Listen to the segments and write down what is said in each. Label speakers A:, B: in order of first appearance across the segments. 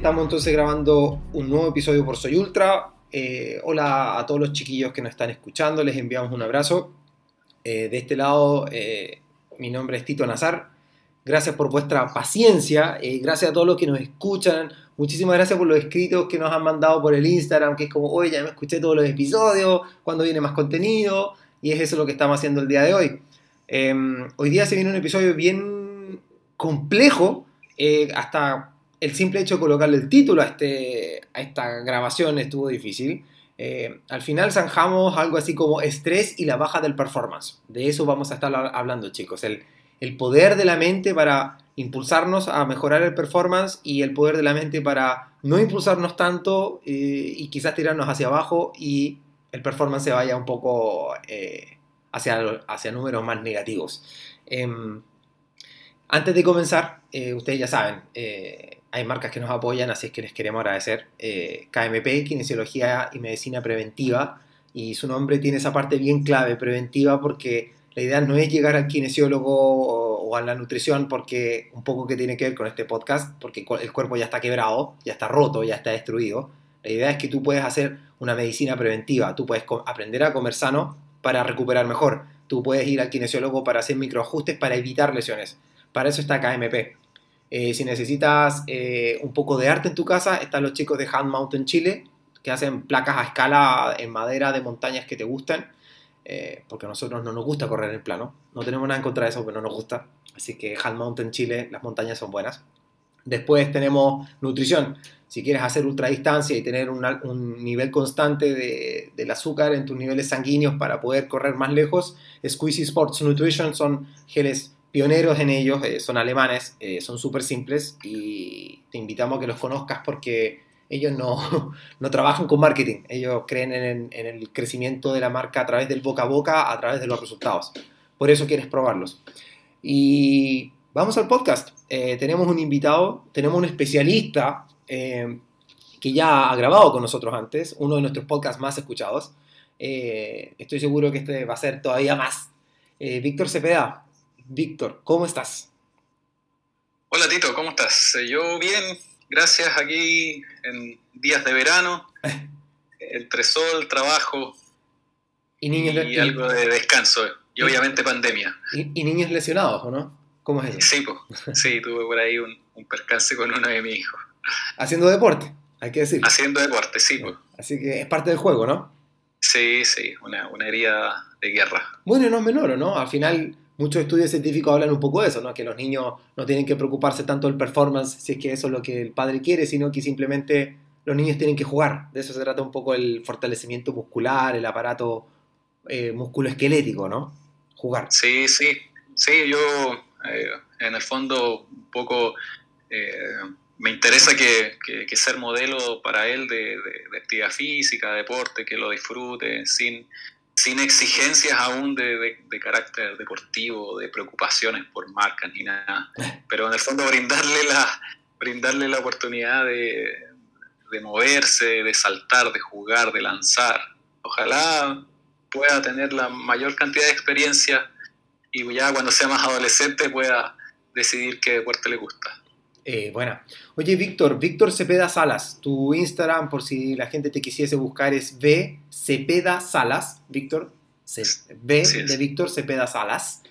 A: Estamos entonces grabando un nuevo episodio por Soy Ultra. Eh, hola a todos los chiquillos que nos están escuchando, les enviamos un abrazo. Eh, de este lado, eh, mi nombre es Tito Nazar. Gracias por vuestra paciencia, gracias a todos los que nos escuchan. Muchísimas gracias por los escritos que nos han mandado por el Instagram, que es como, oye, ya me escuché todos los episodios, cuando viene más contenido, y es eso lo que estamos haciendo el día de hoy. Em, hoy día se viene un episodio bien complejo, hasta el simple hecho de colocarle el título a, este, a esta grabación estuvo difícil. Eh, al final zanjamos algo así como estrés y la baja del performance. De eso vamos a estar hablando, chicos. El, el poder de la mente para impulsarnos a mejorar el performance y el poder de la mente para no impulsarnos tanto eh, y quizás tirarnos hacia abajo y el performance se vaya un poco eh, hacia, hacia números más negativos. Em, antes de comenzar, ustedes ya saben, hay marcas que nos apoyan, así es que les queremos agradecer. Eh, KMP, Kinesiología y Medicina Preventiva, y su nombre tiene esa parte bien clave, preventiva, porque la idea no es llegar al kinesiólogo o, a la nutrición, porque un poco que tiene que ver con este podcast, porque el cuerpo ya está quebrado, ya está roto, ya está destruido. La idea es que tú puedes hacer una medicina preventiva, tú puedes aprender a comer sano para recuperar mejor, tú puedes ir al kinesiólogo para hacer microajustes para evitar lesiones. Para eso está KMP. Eh, si necesitas eh, un poco de arte en tu casa, están los chicos de Hand Mountain Chile, que hacen placas a escala en madera de montañas que te gustan, eh, porque a nosotros no nos gusta correr en plano. No tenemos nada en contra de eso, pero no nos gusta. Así que Hand Mountain Chile, las montañas son buenas. Después tenemos nutrición. Si quieres hacer ultradistancia y tener un nivel constante de, del azúcar en tus niveles sanguíneos para poder correr más lejos, Squeezy Sports Nutrition son geles pioneros en ellos, eh, son alemanes, eh, son súper simples y te invitamos a que los conozcas porque ellos no, no trabajan con marketing, ellos creen en, el crecimiento de la marca a través del boca a boca, a través de los resultados. Por eso quieres probarlos. Y vamos al podcast. Eh, tenemos un invitado, tenemos un especialista que ya ha grabado con nosotros antes, uno de nuestros podcasts más escuchados. estoy seguro que este va a ser todavía más. Víctor Cepeda, Víctor, ¿cómo estás?
B: Hola Tito, ¿cómo estás? Eh, yo bien, gracias aquí en días de verano, entre sol, trabajo y, niños y algo de descanso y, obviamente pandemia.
A: Y, niños lesionados, ¿o no? ¿Cómo es eso?
B: Sí, sí, tuve por ahí un, percance con uno de mis hijos.
A: Haciendo deporte, hay que decir.
B: Haciendo deporte, sí.
A: Así que es parte del juego, ¿no?
B: Sí, sí, una, una herida de guerra.
A: Bueno, no es menor, ¿no? Al final muchos estudios científicos hablan un poco de eso, ¿no? que los niños no tienen que preocuparse tanto del performance si es que eso es lo que el padre quiere, sino que simplemente los niños tienen que jugar. De eso se trata un poco el fortalecimiento muscular, el aparato eh, musculoesquelético, ¿no? Jugar.
B: Sí, sí, sí, yo eh, en el fondo un poco eh, me interesa que, ser modelo para él de, actividad física, deporte, que lo disfrute sin sin exigencias aún de, carácter deportivo, de preocupaciones por marcas ni nada, pero en el fondo brindarle la, brindarle la oportunidad de, moverse, de saltar, de jugar, de lanzar. Ojalá pueda tener la mayor cantidad de experiencia y ya cuando sea más adolescente pueda decidir qué deporte le gusta.
A: Eh, bueno, oye Víctor, Víctor Cepeda Salas, tu Instagram por si la gente te quisiese buscar es V Cepeda Salas, Víctor, V de Víctor Cepeda Salas.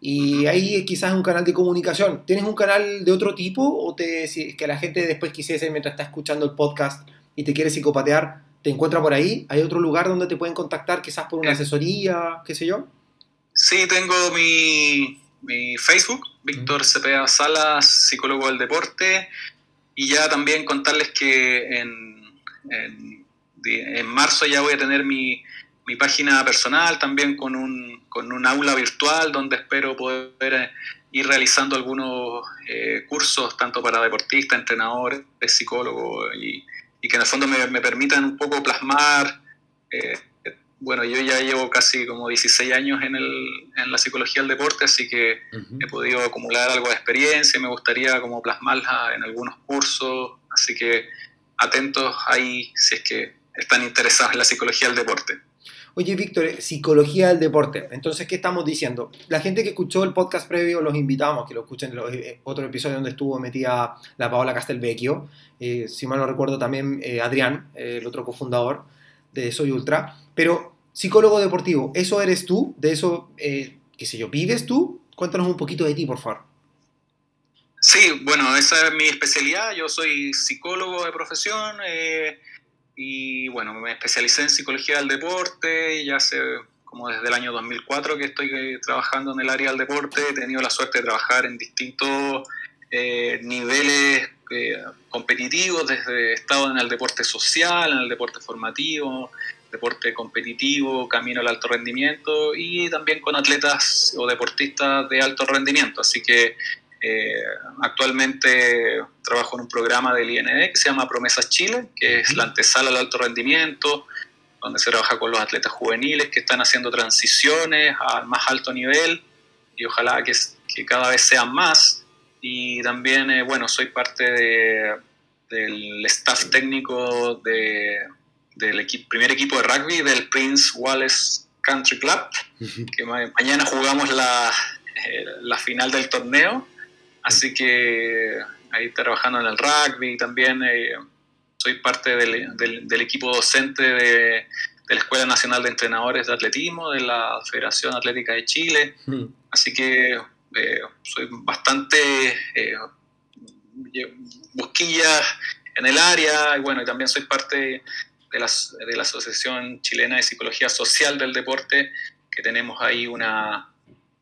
A: Y ahí quizás un canal de comunicación. ¿Tienes un canal de otro tipo o te, si, que la gente después quisiese, mientras está escuchando el podcast y te quiere psicopatear, te encuentra por ahí? ¿Hay otro lugar donde te pueden contactar quizás por una eh. asesoría, qué sé yo?
B: Sí, tengo mi, mi Facebook, Víctor Cepeda Salas, psicólogo del deporte, y ya también contarles que en, en, marzo ya voy a tener mi, mi, página personal, también con un, con un aula virtual donde espero poder eh, ir realizando algunos eh, cursos, tanto para deportistas, entrenadores, psicólogos, y, y, que en el fondo me, permitan un poco plasmar. Eh, bueno, yo ya llevo casi como 16 años en, el, en la psicología del deporte, así que he podido acumular algo de experiencia y me gustaría como plasmarla en algunos cursos, así que atentos ahí si es que están interesados en la psicología del deporte.
A: Oye, Víctor, eh, psicología del deporte. Entonces, ¿qué estamos diciendo? La gente que escuchó el podcast previo, los invitamos que lo escuchen en los eh, otro episodio donde estuvo metida la Paola Castelvecchio. Eh, si mal no recuerdo, también Adrián, el otro cofundador de Soy Ultra. Pero, psicólogo deportivo, ¿eso eres tú? ¿De eso, qué sé yo, vives tú? Cuéntanos un poquito de ti, por favor.
B: Sí, bueno, esa es mi especialidad. Yo soy psicólogo de profesión. Y bueno, me especialicé en psicología del deporte, ya hace como desde el año 2004 que estoy eh, trabajando en el área del deporte, he tenido la suerte de trabajar en distintos eh, niveles eh, competitivos, desde he estado en el deporte social, en el deporte formativo, deporte competitivo, camino al alto rendimiento y también con atletas o deportistas de alto rendimiento. Así que eh, actualmente trabajo en un programa del IND que se llama Promesas Chile, que es la antesala al alto rendimiento, donde se trabaja con los atletas juveniles que están haciendo transiciones al más alto nivel y ojalá que, que cada vez sean más. Y también, eh, bueno, soy parte de, del staff técnico de, del primer equipo de rugby del Prince Wallace Country Club, que mañana jugamos la, eh, la final del torneo Así que ahí trabajando en el rugby también. Eh, soy parte del, equipo docente de, la Escuela Nacional de Entrenadores de Atletismo de la Federación Atlética de Chile. Así que eh, soy bastante eh, busquilla en el área y bueno, y también soy parte de la, de la Asociación Chilena de Psicología Social del Deporte, que tenemos ahí una,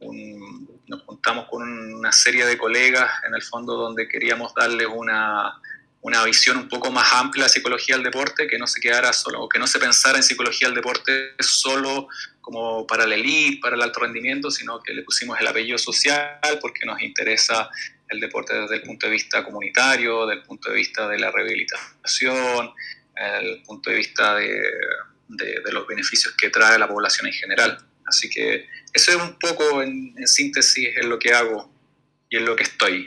B: un, nos juntamos con una serie de colegas en el fondo donde queríamos darles una, una visión un poco más amplia de psicología del deporte, que no se quedara solo, o que no se pensara en psicología del deporte solo como para la elite, para el alto rendimiento, sino que le pusimos el apellido social porque nos interesa el deporte desde el punto de vista comunitario, desde el punto de vista de la rehabilitación, el punto de vista de, de los beneficios que trae la población en general. Así que eso es un poco en, síntesis en lo que hago y en lo que estoy.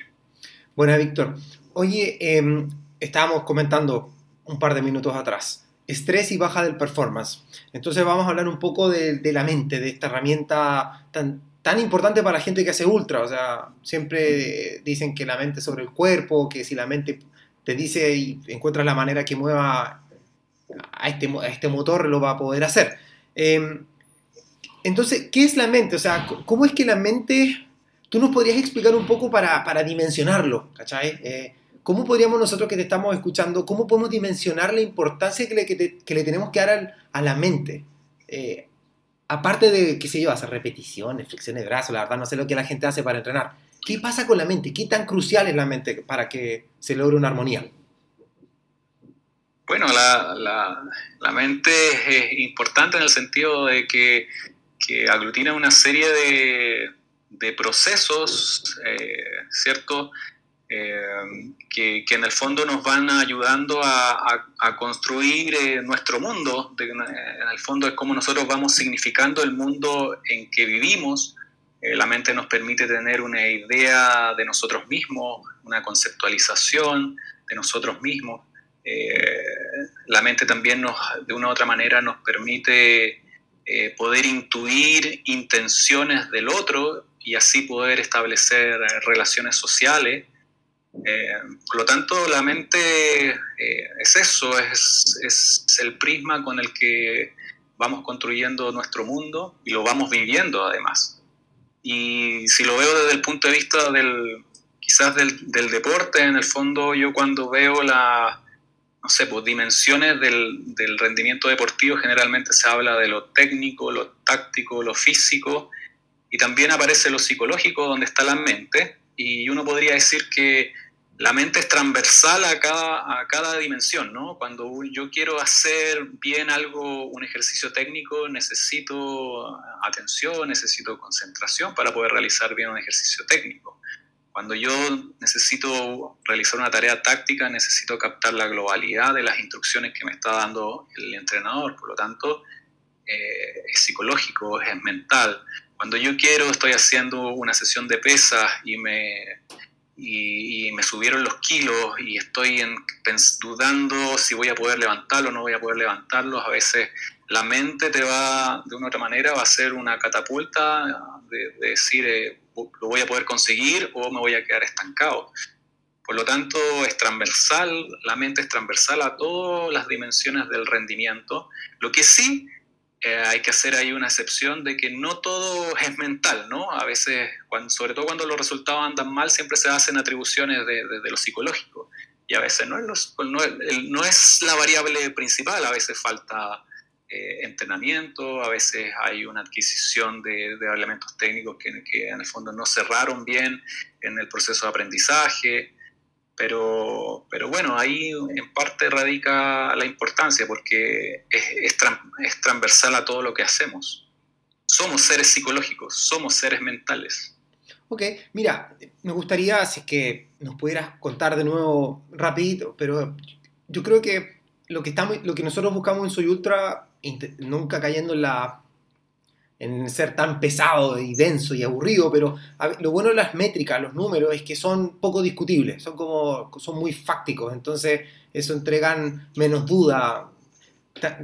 A: Bueno, Víctor. Oye, em, estábamos comentando un par de minutos atrás, estrés y baja del performance. Entonces vamos a hablar un poco de, la mente, de esta herramienta tan, tan importante para la gente que hace ultra. O sea, siempre dicen que la mente sobre el cuerpo, que si la mente te dice y encuentras la manera que mueva a este, a este motor, lo va a poder hacer. Em, entonces, ¿qué es la mente? O sea, ¿cómo es que la mente, tú nos podrías explicar un poco para, para dimensionarlo, ¿cachai? Eh, ¿Cómo podríamos nosotros que te estamos escuchando, cómo podemos dimensionar la importancia que le, que, le tenemos que dar a la mente? Eh, aparte de, qué sé yo, hacer repeticiones, flexiones de brazos, la verdad no sé lo que la gente hace para entrenar. ¿Qué pasa con la mente? ¿Qué tan crucial es la mente para que se logre una armonía?
B: Bueno, la, la, mente es importante en el sentido de que que aglutina una serie de, de procesos, eh, ¿cierto? Eh, que, que, en el fondo nos van ayudando a, a, construir eh, nuestro mundo. en el fondo es como nosotros vamos significando el mundo en que vivimos. la mente nos permite tener una idea de nosotros mismos, una conceptualización de nosotros mismos. La mente también nos, de una u otra manera nos permite eh, poder intuir intenciones del otro y así poder establecer eh, relaciones sociales. Eh, por lo tanto, la mente es eso, es, es, el prisma con el que vamos construyendo nuestro mundo y lo vamos viviendo además. Y si lo veo desde el punto de vista del, quizás del, del deporte, en el fondo yo cuando veo la, no sé, pues dimensiones del, del, rendimiento deportivo generalmente se habla de lo técnico, lo táctico, lo físico, y también aparece lo psicológico donde está la mente, y uno podría decir que la mente es transversal a cada, a cada dimensión, ¿no? Cuando yo quiero hacer bien algo, un ejercicio técnico, necesito atención, necesito concentración para poder realizar bien un ejercicio técnico. Cuando yo necesito realizar una tarea táctica, necesito captar la globalidad de las instrucciones que me está dando el entrenador. Por lo tanto, eh, es psicológico, es mental. Cuando yo quiero, estoy haciendo una sesión de pesas y me, y, me subieron los kilos y estoy dudando si voy a poder levantarlo o no voy a poder levantarlos. A veces la mente te va, de una u otra manera, va a ser una catapulta de, decir, eh, lo voy a poder conseguir o me voy a quedar estancado. Por lo tanto, es transversal, la mente es transversal a todas las dimensiones del rendimiento. Lo que sí eh, hay que hacer ahí una excepción de que no todo es mental, ¿no? A veces, cuando, sobre todo cuando los resultados andan mal, siempre se hacen atribuciones de, de, lo psicológico. Y a veces no es, no, no es la variable principal, a veces falta eh, entrenamiento, a veces hay una adquisición de, de elementos técnicos que, que, en el fondo no cerraron bien en el proceso de aprendizaje, pero, pero bueno, ahí en parte radica la importancia porque es, es, transversal a todo lo que hacemos. Somos seres psicológicos, somos seres mentales.
A: Ok, mira, me gustaría si es que nos pudieras contar de nuevo rapidito, pero yo creo que lo que, estamos, lo que nosotros buscamos en Soy Ultra, nunca cayendo en la en ser tan pesado y denso y aburrido, pero lo bueno de las métricas, los números, es que son poco discutibles, son como son muy fácticos, entonces eso entregan menos duda,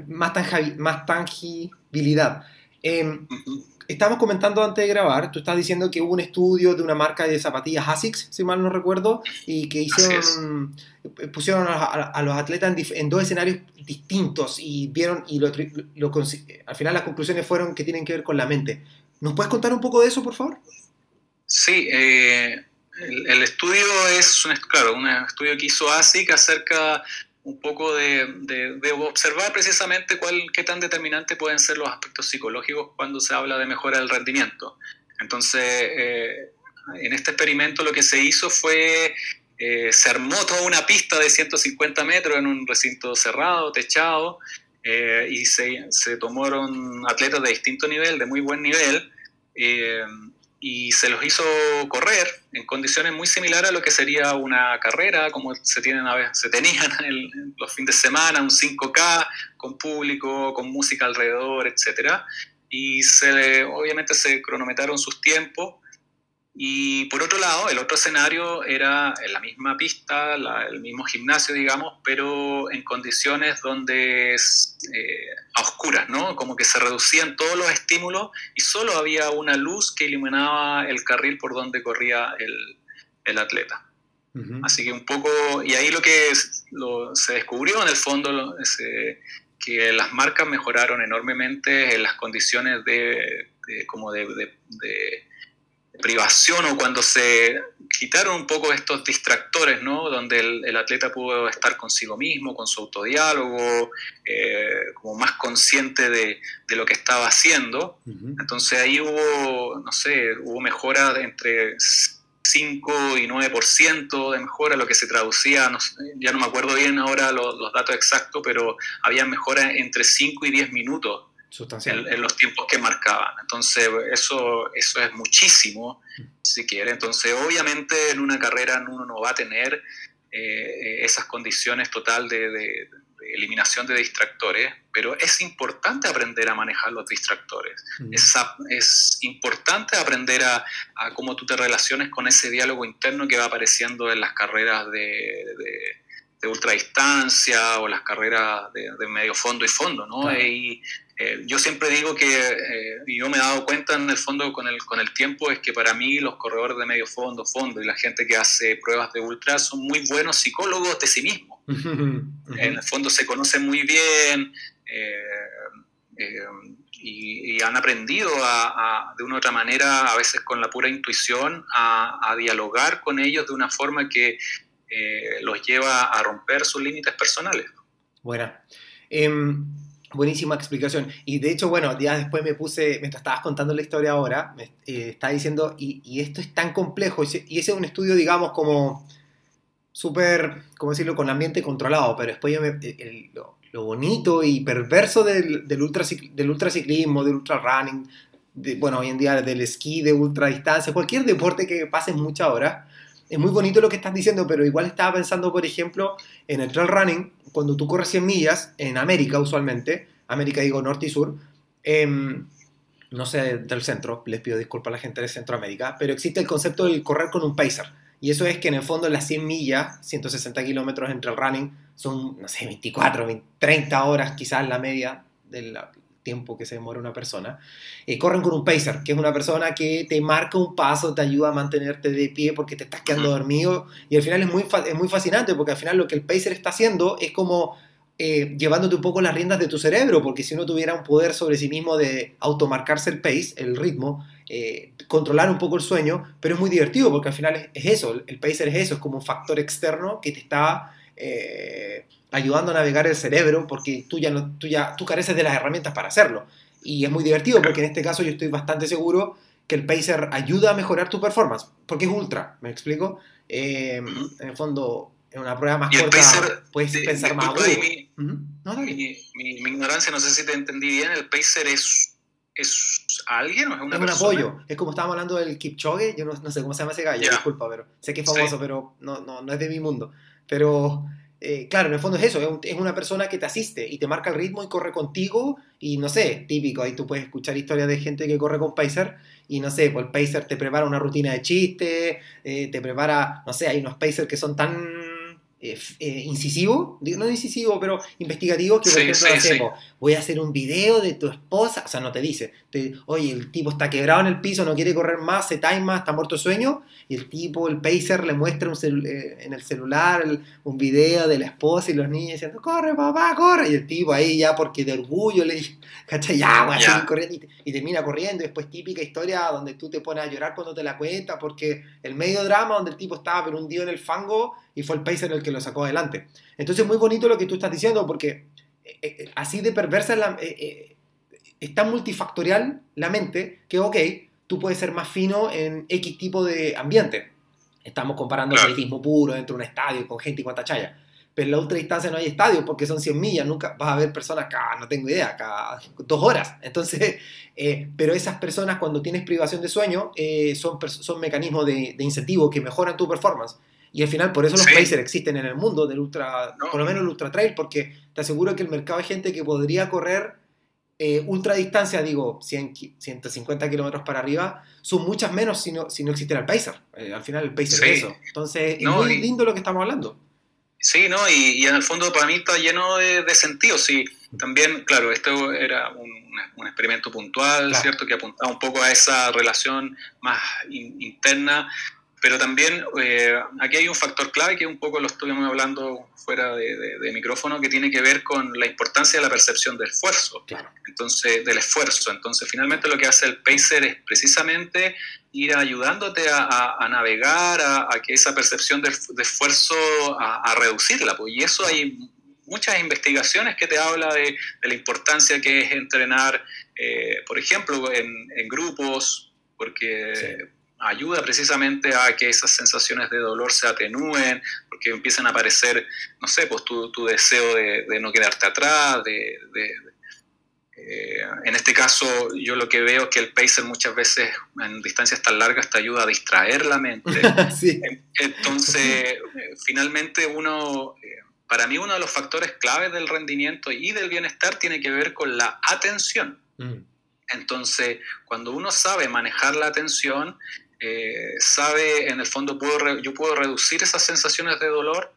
A: más, más tangibilidad. Eh, Estábamos comentando antes de grabar, tú estás diciendo que hubo un estudio de una marca de zapatillas ASICS, si mal no recuerdo, y que hicieron, eh, pusieron a, los atletas en, dos escenarios distintos y vieron, y lo, al final las conclusiones fueron que tienen que ver con la mente. ¿Nos puedes contar un poco de eso, por favor?
B: Sí, eh, el, estudio es, claro, un estudio que hizo ASIC acerca un poco de, observar precisamente cuál, qué tan determinante pueden ser los aspectos psicológicos cuando se habla de mejora del rendimiento. Entonces, eh, en este experimento lo que se hizo fue, eh, se armó toda una pista de 150 metros en un recinto cerrado, techado, eh, y se, se, tomaron atletas de distinto nivel, de muy buen nivel, y se los hizo correr en condiciones muy similares a lo que sería una carrera, como se, tienen a se tenían en los fines de semana, un 5K con público, con música alrededor, etc. Y se, obviamente se cronometraron sus tiempos y por otro lado, el otro escenario era en la misma pista, el mismo gimnasio, digamos, pero en condiciones donde eh, a oscuras, ¿no? Como que se reducían todos los estímulos y solo había una luz que iluminaba el carril por donde corría el, el atleta. Así que un poco, y ahí lo que se descubrió en el fondo es que las marcas mejoraron enormemente en las condiciones de, como de privación o cuando se quitaron un poco estos distractores, ¿no? Donde el, atleta pudo estar consigo mismo, con su autodiálogo, eh, como más consciente de, de, lo que estaba haciendo. Entonces ahí hubo, no sé, hubo mejora de entre 5 y 9% de mejora, lo que se traducía, ya no me acuerdo bien ahora los, los datos exactos, pero había mejora entre 5 y 10 minutos en, los tiempos que marcaban. Entonces, eso, eso es muchísimo, si quiere. Entonces, obviamente, en una carrera uno no va a tener eh, esas condiciones total de, eliminación de distractores, pero es importante aprender a manejar los distractores. Mm. Es, es, importante aprender a, a, cómo tú te relaciones con ese diálogo interno que va apareciendo en las carreras de, de ultradistancia o las carreras de, medio fondo y fondo, ¿no? Y, eh, yo siempre digo que, eh, y yo me he dado cuenta en el fondo con el, con el tiempo, es que para mí los corredores de medio fondo, fondo y la gente que hace pruebas de ultra son muy buenos psicólogos de sí mismos. en el fondo se conocen muy bien eh, y, han aprendido a, de una u otra manera, a veces con la pura intuición, a, a dialogar con ellos de una forma que los lleva a romper sus límites personales.
A: Bueno. Buenísima explicación. Y de hecho, bueno, días después me puse, mientras estabas contando la historia ahora, me eh, estaba diciendo, y, esto es tan complejo, y ese es un estudio, digamos, como súper, ¿cómo decirlo?, con ambiente controlado, pero después lo, bonito y perverso del, del, ultra, del ultraciclismo, del ultra running, bueno, hoy en día del esquí de ultra distancia, cualquier deporte que pases muchas horas, es muy bonito lo que estás diciendo, pero igual estaba pensando, por ejemplo, en el trail running, cuando tú corres 100 millas, en América usualmente, América digo norte y sur, em, no sé del centro, les pido disculpas a la gente de Centroamérica, pero existe el concepto del correr con un pacer. Y eso es que en el fondo las 100 millas, 160 kilómetros entre el running, son, no sé, 24, 30 horas quizás la media, del tiempo que se demora una persona, eh, corren con un pacer, que es una persona que te marca un paso, te ayuda a mantenerte de pie porque te estás quedando dormido y al final es muy, es muy fascinante porque al final lo que el pacer está haciendo es como eh, llevándote un poco las riendas de tu cerebro, porque si uno tuviera un poder sobre sí mismo de automarcarse el pace, el ritmo, eh, controlar un poco el sueño, pero es muy divertido porque al final es, eso, el pacer es eso, es como un factor externo que te está eh, ayudando a navegar el cerebro porque tú ya, no, tú ya tú careces de las herramientas para hacerlo. Y es muy divertido porque en este caso yo estoy bastante seguro que el pacer ayuda a mejorar tu performance, porque es ultra, ¿me explico? en el fondo, en una prueba más corta puedes pensar más
B: mi, mi, ignorancia, no sé si te entendí bien, ¿el pacer es, es alguien o es una
A: Es un apoyo, es como estábamos hablando del Kipchoge, yo no, no sé cómo se llama ese gallo, disculpa, pero sé que es famoso, pero no, no, no, es de mi mundo. Pero eh, claro, en el fondo es eso, es, una persona que te asiste y te marca el ritmo y corre contigo y no sé, típico, ahí tú puedes escuchar historias de gente que corre con Pacer y no sé, pues el Pacer te prepara una rutina de chiste, eh, te prepara, no sé, hay unos Pacer que son tan eh, eh, incisivo, no incisivo, pero investigativo, que por ejemplo voy a hacer un video de tu esposa, o sea, no te dice, oye, el tipo está quebrado en el piso, no quiere correr más, se time está muerto de sueño, y el tipo, el pacer, le muestra un eh, en el celular un video de la esposa y los niños diciendo, corre papá, corre, y el tipo ahí ya porque de orgullo le dice, ¿cachai? Ya, voy a seguir corriendo, y, termina corriendo, y después típica historia donde tú te pones a llorar cuando te la cuentas, porque el medio drama donde el tipo estaba pero hundido en el fango, y fue el pacer el que lo sacó adelante. Entonces, muy bonito lo que tú estás diciendo, porque eh, eh, así de perversa la, eh, es tan multifactorial la mente que, ok, tú puedes ser más fino en X tipo de ambiente. Estamos comparando el atletismo puro dentro de un estadio con gente y cuanta chaya. Pero en la ultra distancia no hay estadio porque son 100 millas, nunca vas a ver personas cada, no tengo idea, cada dos horas. Entonces, pero esas personas cuando tienes privación de sueño son, son mecanismos de, de incentivo que mejoran tu performance. Y al final, por eso los sí. existen en el mundo del ultra, por lo menos el ultra trail, porque te aseguro que el mercado de gente que podría correr eh, ultra distancia, digo, 100, 150 kilómetros para arriba, son muchas menos si no, si no existiera el pacer. Eh, al final el pacer es eso. Entonces, es muy lindo lo que estamos hablando.
B: Sí, ¿no? Y, en el fondo para mí está lleno de, sentido. Sí, también, claro, esto era un, un experimento puntual, ¿cierto? Que apuntaba un poco a esa relación más interna pero también eh, aquí hay un factor clave que un poco lo estuvimos hablando fuera de, micrófono, que tiene que ver con la importancia de la percepción del esfuerzo. Entonces, del esfuerzo. Entonces, finalmente lo que hace el pacer es precisamente ir ayudándote a, navegar, a, que esa percepción de, esfuerzo, a, reducirla. Pues. Y eso hay muchas investigaciones que te habla de, la importancia que es entrenar, eh, por ejemplo, en, grupos, porque ayuda precisamente a que esas sensaciones de dolor se atenúen, porque empiezan a aparecer, no sé, pues tu, tu deseo de, no quedarte atrás, de, eh, en este caso yo lo que veo es que el pacer muchas veces en distancias tan largas te ayuda a distraer la mente. Entonces, finalmente uno, eh, para mí uno de los factores claves del rendimiento y del bienestar tiene que ver con la atención. Mm. Entonces, cuando uno sabe manejar la atención, eh, sabe, en el fondo, puedo yo puedo reducir esas sensaciones de dolor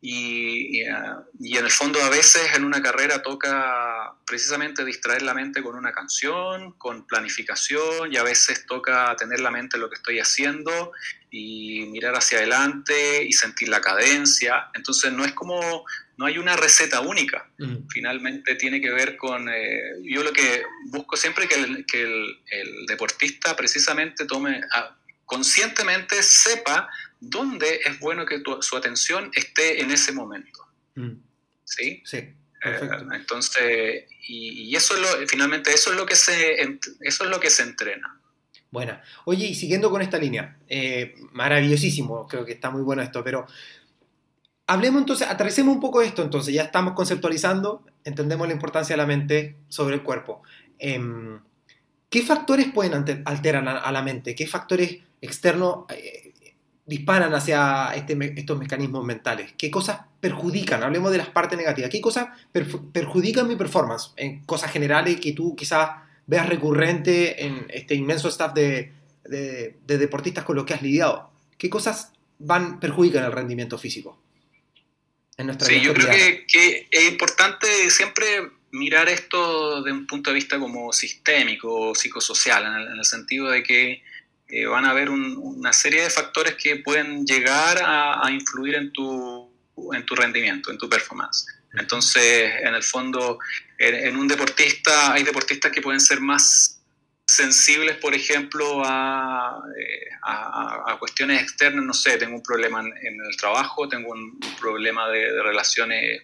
B: y, ah, y, en el fondo a veces en una carrera toca precisamente distraer la mente con una canción, con planificación y a veces toca tener la mente en lo que estoy haciendo y mirar hacia adelante y sentir la cadencia. Entonces no es como no hay una receta única. Mm. Finalmente tiene que ver con... Eh, yo lo que busco siempre que el, que el, deportista precisamente tome, conscientemente sepa dónde es bueno que su atención esté en ese momento. Mm. ¿Sí?
A: Sí.
B: Eh, entonces, y, eso es lo, finalmente eso es lo que se, eso es lo que se entrena.
A: Bueno, oye, y siguiendo con esta línea, eh, maravillosísimo, creo que está muy bueno esto, pero Hablemos entonces, aterricemos un poco esto entonces, ya estamos conceptualizando, entendemos la importancia de la mente sobre el cuerpo. Em, ¿Qué factores pueden alterar a la mente? ¿Qué factores externos eh, disparan hacia este estos mecanismos mentales? ¿Qué cosas perjudican? Hablemos de las partes negativas. ¿Qué cosas perjudican mi performance? En cosas generales que tú quizás veas recurrente en este inmenso staff de, de, de deportistas con los que has lidiado. ¿Qué cosas van, perjudican el rendimiento físico?
B: sí, yo creo que, es importante siempre mirar esto de un punto de vista como sistémico o psicosocial, en el, sentido de que eh, van a haber una serie de factores que pueden llegar a, influir en tu, en tu rendimiento, en tu performance. Entonces, en el fondo, en, un deportista, hay deportistas que pueden ser más sensibles, por ejemplo, a, eh, cuestiones externas, no sé, tengo un problema en, el trabajo, tengo un, problema de relaciones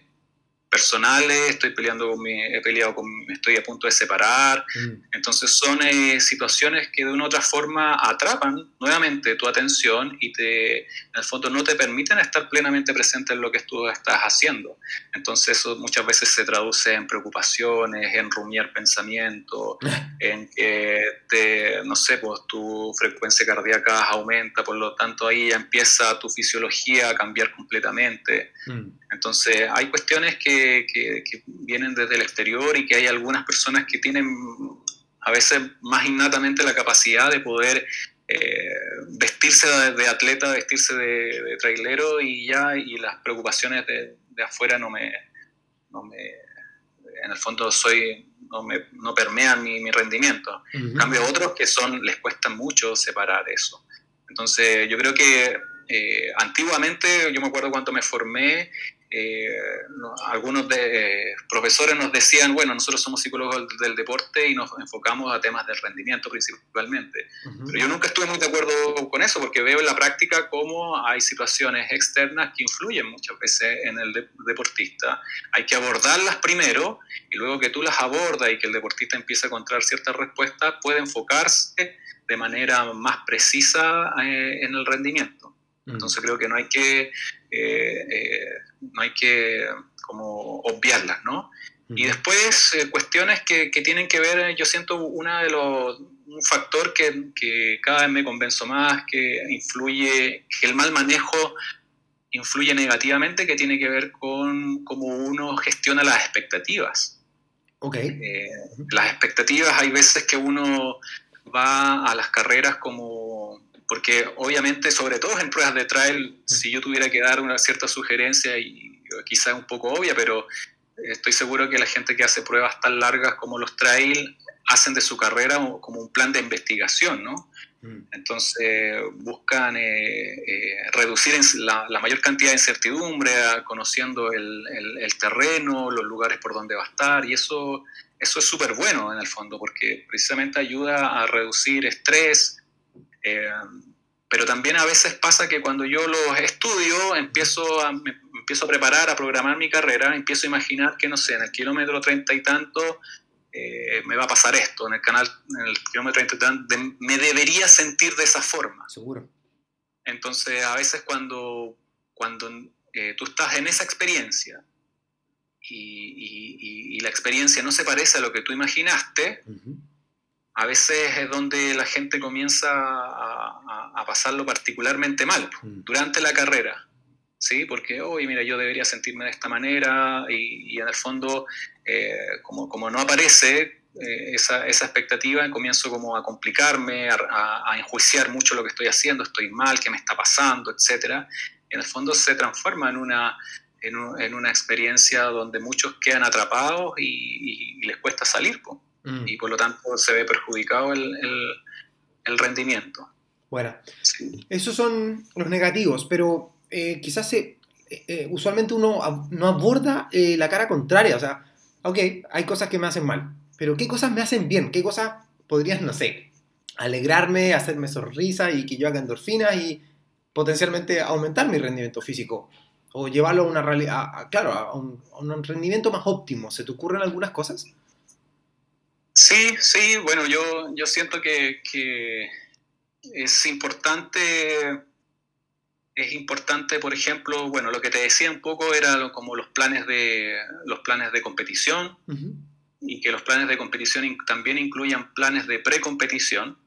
B: personales, estoy peleando con mi, he peleado con, estoy a punto de separar. Mm. Entonces son eh, situaciones que de una u otra forma atrapan nuevamente tu atención y te, en el fondo no te permiten estar plenamente presente en lo que tú estás haciendo. Entonces eso muchas veces se traduce en preocupaciones, en rumiar pensamientos, en que te, no sé, pues tu frecuencia cardíaca aumenta, por lo tanto ahí ya empieza tu fisiología a cambiar completamente. Mm. Entonces, hay cuestiones que, vienen desde el exterior y que hay algunas personas que tienen a veces más innatamente la capacidad de poder eh, vestirse de, atleta, vestirse de, trailero y ya, y las preocupaciones de, afuera no me, en el fondo soy, no, me, no permean mi, rendimiento. En cambio, otros que son, les cuesta mucho separar eso. Entonces, yo creo que eh, antiguamente, yo me acuerdo cuando me formé, eh, algunos de, profesores nos decían, bueno, nosotros somos psicólogos del, deporte y nos enfocamos a temas del rendimiento principalmente. Pero yo nunca estuve muy de acuerdo con eso porque veo en la práctica cómo hay situaciones externas que influyen muchas veces en el deportista. Hay que abordarlas primero y luego que tú las abordas y que el deportista empiece a encontrar ciertas respuestas, puede enfocarse de manera más precisa eh, en el rendimiento. Entonces creo que no hay que eh, eh, no hay que como obviarlas, ¿no? Y después eh, cuestiones que, que, tienen que ver, yo siento una de los, un factor que, que, cada vez me convenzo más, que influye, que el mal manejo influye negativamente, que tiene que ver con cómo uno gestiona las expectativas.
A: Okay.
B: las expectativas, hay veces que uno va a las carreras como porque obviamente, sobre todo en pruebas de trail, si yo tuviera que dar una cierta sugerencia, y quizás un poco obvia, pero estoy seguro que la gente que hace pruebas tan largas como los trail hacen de su carrera como un plan de investigación, ¿no? Mm. Entonces buscan eh, eh, reducir la, mayor cantidad de incertidumbre, conociendo el, el, terreno, los lugares por donde va a estar, y eso, eso es súper bueno en el fondo, porque precisamente ayuda a reducir estrés, eh, pero también a veces pasa que cuando yo los estudio, empiezo a, me, empiezo a preparar, a programar mi carrera, empiezo a imaginar que, no sé, en el kilómetro treinta y tanto eh, me va a pasar esto, en el canal, en el kilómetro treinta y tanto, me debería sentir de esa forma.
A: Seguro.
B: Entonces, a veces cuando, cuando eh, tú estás en esa experiencia y, la experiencia no se parece a lo que tú imaginaste, a veces es donde la gente comienza a, pasarlo particularmente mal mm. durante la carrera. ¿Sí? Porque, oye, mira, yo debería sentirme de esta manera y, en el fondo, eh, como, como, no aparece eh, esa, esa, expectativa, comienzo como a complicarme, a, enjuiciar mucho lo que estoy haciendo, estoy mal, qué me está pasando, etc. en el fondo se transforma en una, en, una experiencia donde muchos quedan atrapados y, les cuesta salir. Mm. y por lo tanto se ve perjudicado el, el, rendimiento.
A: Bueno, esos son los negativos, pero eh, quizás se, eh, eh, usualmente uno no aborda la cara contraria, o sea, ok, hay cosas que me hacen mal, pero ¿qué cosas me hacen bien? ¿Qué cosas podrían, no sé, alegrarme, hacerme sonrisa y que yo haga endorfinas y potencialmente aumentar mi rendimiento físico? O llevarlo a una realidad, claro, a un, a un rendimiento más óptimo. ¿Se te ocurren algunas cosas?
B: Sí, sí, bueno, yo, yo siento que, es importante, es importante, por ejemplo, bueno, lo que te decía un poco era como los planes de, los planes de competición y que los planes de competición también incluyan planes de precompetición,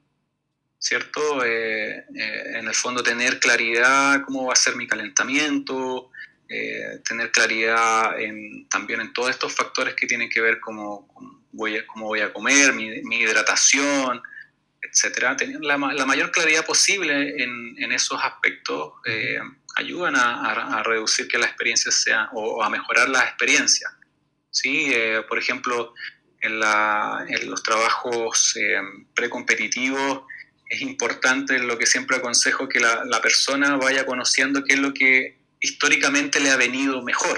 B: ¿cierto? Eh, eh, en el fondo tener claridad cómo va a ser mi calentamiento, eh, tener claridad en, también en todos estos factores que tienen que ver como, voy a, cómo voy a comer, mi, hidratación, etcétera. Tener la, mayor claridad posible en, esos aspectos eh, ayudan a, reducir que la experiencia sea o, a mejorar la experiencia. ¿sí? Eh, por ejemplo, en, la, en los trabajos eh, precompetitivos es importante lo que siempre aconsejo que la, la, persona vaya conociendo qué es lo que históricamente le ha venido mejor.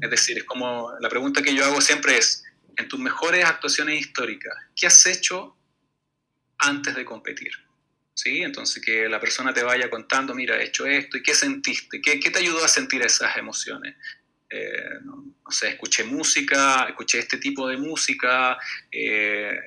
B: Es decir, es como la pregunta que yo hago siempre es, en tus mejores actuaciones históricas, ¿qué has hecho antes de competir? ¿Sí? Entonces que la persona te vaya contando, mira, he hecho esto, ¿y qué sentiste? ¿Qué, qué te ayudó a sentir esas emociones? Eh, no, sé, escuché música, escuché este tipo de música, eh,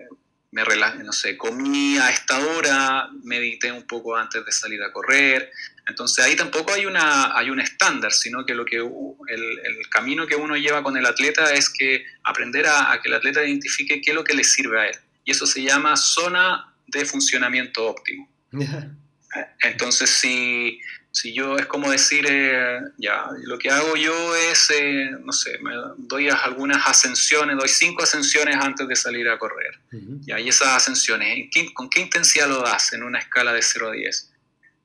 B: me no sé, comí a esta hora, medité un poco antes de salir a correr. Entonces ahí tampoco hay, una, hay un estándar, sino que, lo que el, el, camino que uno lleva con el atleta es que aprender a, a, que el atleta identifique qué es lo que le sirve a él. Y eso se llama zona de funcionamiento óptimo. Entonces, si, si yo es como decir, eh, ya, lo que hago yo es, eh, no sé, me doy algunas ascensiones, doy cinco ascensiones antes de salir a correr. ya, y esas ascensiones, ¿con qué intensidad lo das en una escala de 0 a 10?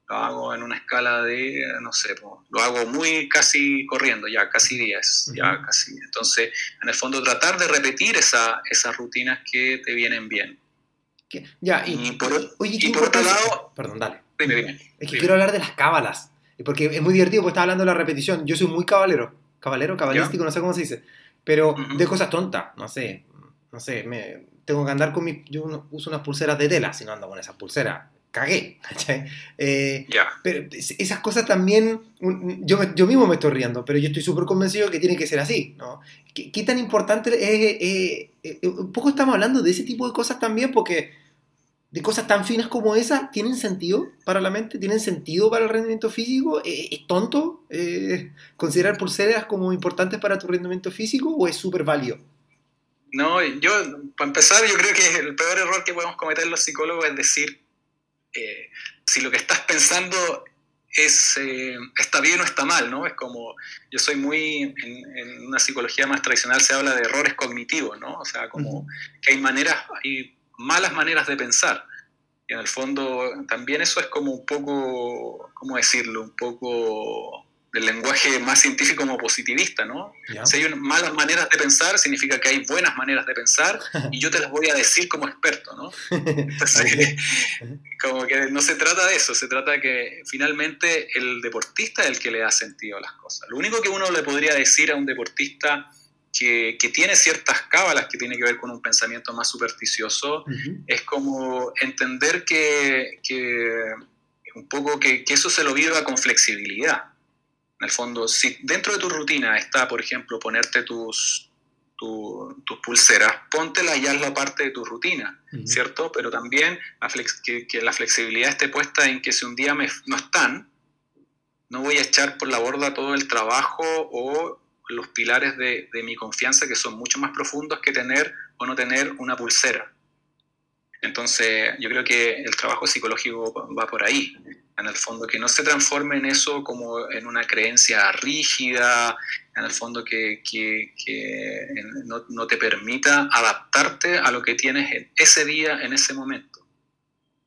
B: Lo hago en una escala de, no sé, lo hago muy casi corriendo, ya casi 10, ya casi. Entonces, en el fondo, tratar de repetir esa, esas rutinas que te vienen bien.
A: Ya, y, por, y por otro lado... Perdón, dale es que quiero hablar de las cábalas. Porque es muy divertido, porque estaba hablando de la repetición. Yo soy muy cabalero. Cabalero, cabalístico, no sé cómo se dice. Pero de cosas tontas, no sé. No sé, me, tengo que andar con mi. Yo uso unas pulseras de tela, si no ando con esas pulseras. Cagué. Eh, pero esas cosas también. Yo, yo mismo me estoy riendo, pero yo estoy súper convencido que tiene que ser así. ¿no? ¿Qué, ¿Qué, tan importante es.? Eh, un poco estamos hablando de ese tipo de cosas también, porque de cosas tan finas como esa tienen sentido para la mente, tienen sentido para el rendimiento físico. Eh, ¿Es tonto eh, considerar pulseras como importantes para tu rendimiento físico o es súper válido?
B: No, yo, para empezar, yo creo que el peor error que podemos cometer los psicólogos es decir, eh, si lo que estás pensando es, está bien o está mal, ¿no? Es como, yo soy muy, en, en, una psicología más tradicional se habla de errores cognitivos, ¿no? O sea, como que hay maneras, hay malas maneras de pensar. Y en el fondo también eso es como un poco, ¿cómo decirlo? Un poco del lenguaje más científico como positivista, ¿no? Si hay malas maneras de pensar, significa que hay buenas maneras de pensar y yo te las voy a decir como experto, ¿no? como que no se trata de eso, se trata de que finalmente el deportista es el que le da sentido a las cosas. Lo único que uno le podría decir a un deportista que, tiene ciertas cábalas que tiene que ver con un pensamiento más supersticioso, es como entender que, un poco que, eso se lo viva con flexibilidad. En el fondo, si dentro de tu rutina está, por ejemplo, ponerte tus, tus pulseras, póntelas y hazla parte de tu rutina, ¿cierto? Pero también que, la flexibilidad esté puesta en que si un día me, no están, no voy a echar por la borda todo el trabajo o los pilares de, mi confianza que son mucho más profundos que tener o no tener una pulsera. Entonces, yo creo que el trabajo psicológico va por ahí, en el fondo, que no se transforme en eso como en una creencia rígida, en el fondo que, no, no, te permita adaptarte a lo que tienes en ese día, en ese momento.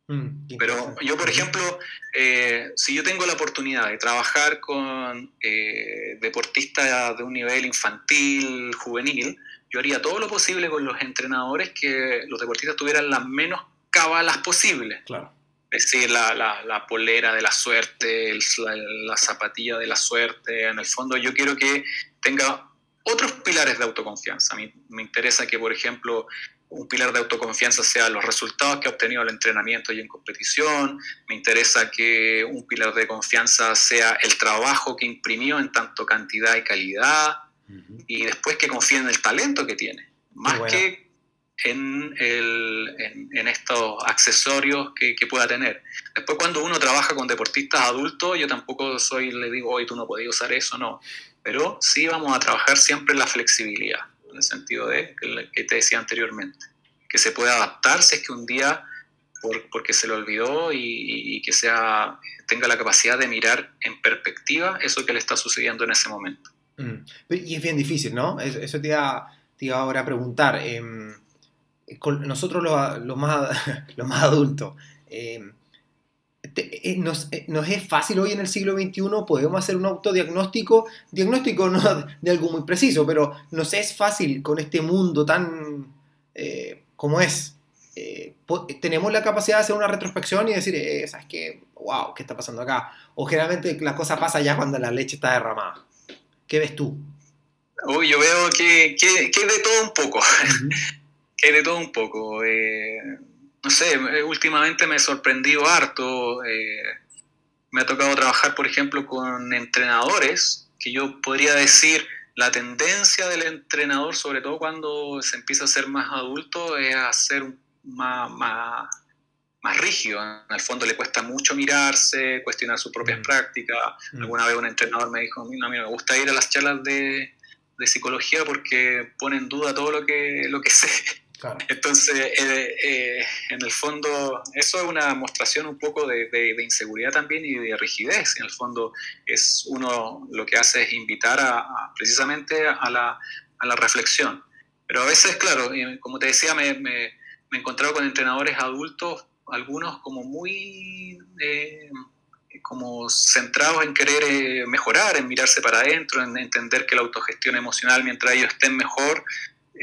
B: Mm, Pero yo, por ejemplo, eh, si yo tengo la oportunidad de trabajar con eh, deportistas de un nivel infantil, juvenil, yo haría todo lo posible con los entrenadores que los deportistas tuvieran las menos cabalas posibles. Claro. Es decir, la, la, polera de la suerte, la, la zapatilla de la suerte. En el fondo, yo quiero que tenga otros pilares de autoconfianza. A mí me interesa que, por ejemplo, un pilar de autoconfianza sea los resultados que ha obtenido el entrenamiento y en competición. Me interesa que un pilar de confianza sea el trabajo que imprimió en tanto cantidad y calidad. Y después que confíe en el talento que tiene. Más que en, el, en, estos accesorios que, que, pueda tener. Después cuando uno trabaja con deportistas adultos, yo tampoco soy, le digo, hoy tú no podías usar eso, no. Pero sí vamos a trabajar siempre en la flexibilidad en el sentido de que te decía anteriormente, que se puede adaptar si es que un día, por, porque se lo olvidó y, que sea, tenga la capacidad de mirar en perspectiva eso que le está sucediendo en ese momento.
A: Mm. Y es bien difícil, ¿no? Eso te iba, te iba ahora a preguntar. Em, nosotros los, más, los más adultos, em, eh, nos, eh, nos, es fácil hoy en el siglo XXI, podemos hacer un autodiagnóstico, diagnóstico no de algo muy preciso, pero nos es fácil con este mundo tan eh, como es. tenemos la capacidad de hacer una retrospección y decir, ¿sabes qué? ¡Wow! ¿Qué está pasando acá? O generalmente la cosa pasa ya cuando la leche está derramada. ¿Qué ves tú?
B: Uy, yo veo que, que, que de todo un poco. que de todo un poco no sé, eh, últimamente me he sorprendido harto. Eh, me ha tocado trabajar, por ejemplo, con entrenadores, que yo podría decir, la tendencia del entrenador, sobre todo cuando se empieza a ser más adulto, es a ser más, más, más rígido. En el fondo le cuesta mucho mirarse, cuestionar sus propias mm. prácticas. Mm. Alguna vez un entrenador me dijo, a mí, no, me gusta ir a las charlas de, de psicología porque pone en duda todo lo que, lo que sé. Entonces, eh, eh, en el fondo, eso es una demostración un poco de, inseguridad también y de rigidez. En el fondo, es uno lo que hace es invitar a, precisamente a la, a la, reflexión. Pero a veces, claro, como te decía, me, me, he encontrado con entrenadores adultos, algunos como muy... Eh, como centrados en querer mejorar, en mirarse para adentro, en entender que la autogestión emocional, mientras ellos estén mejor,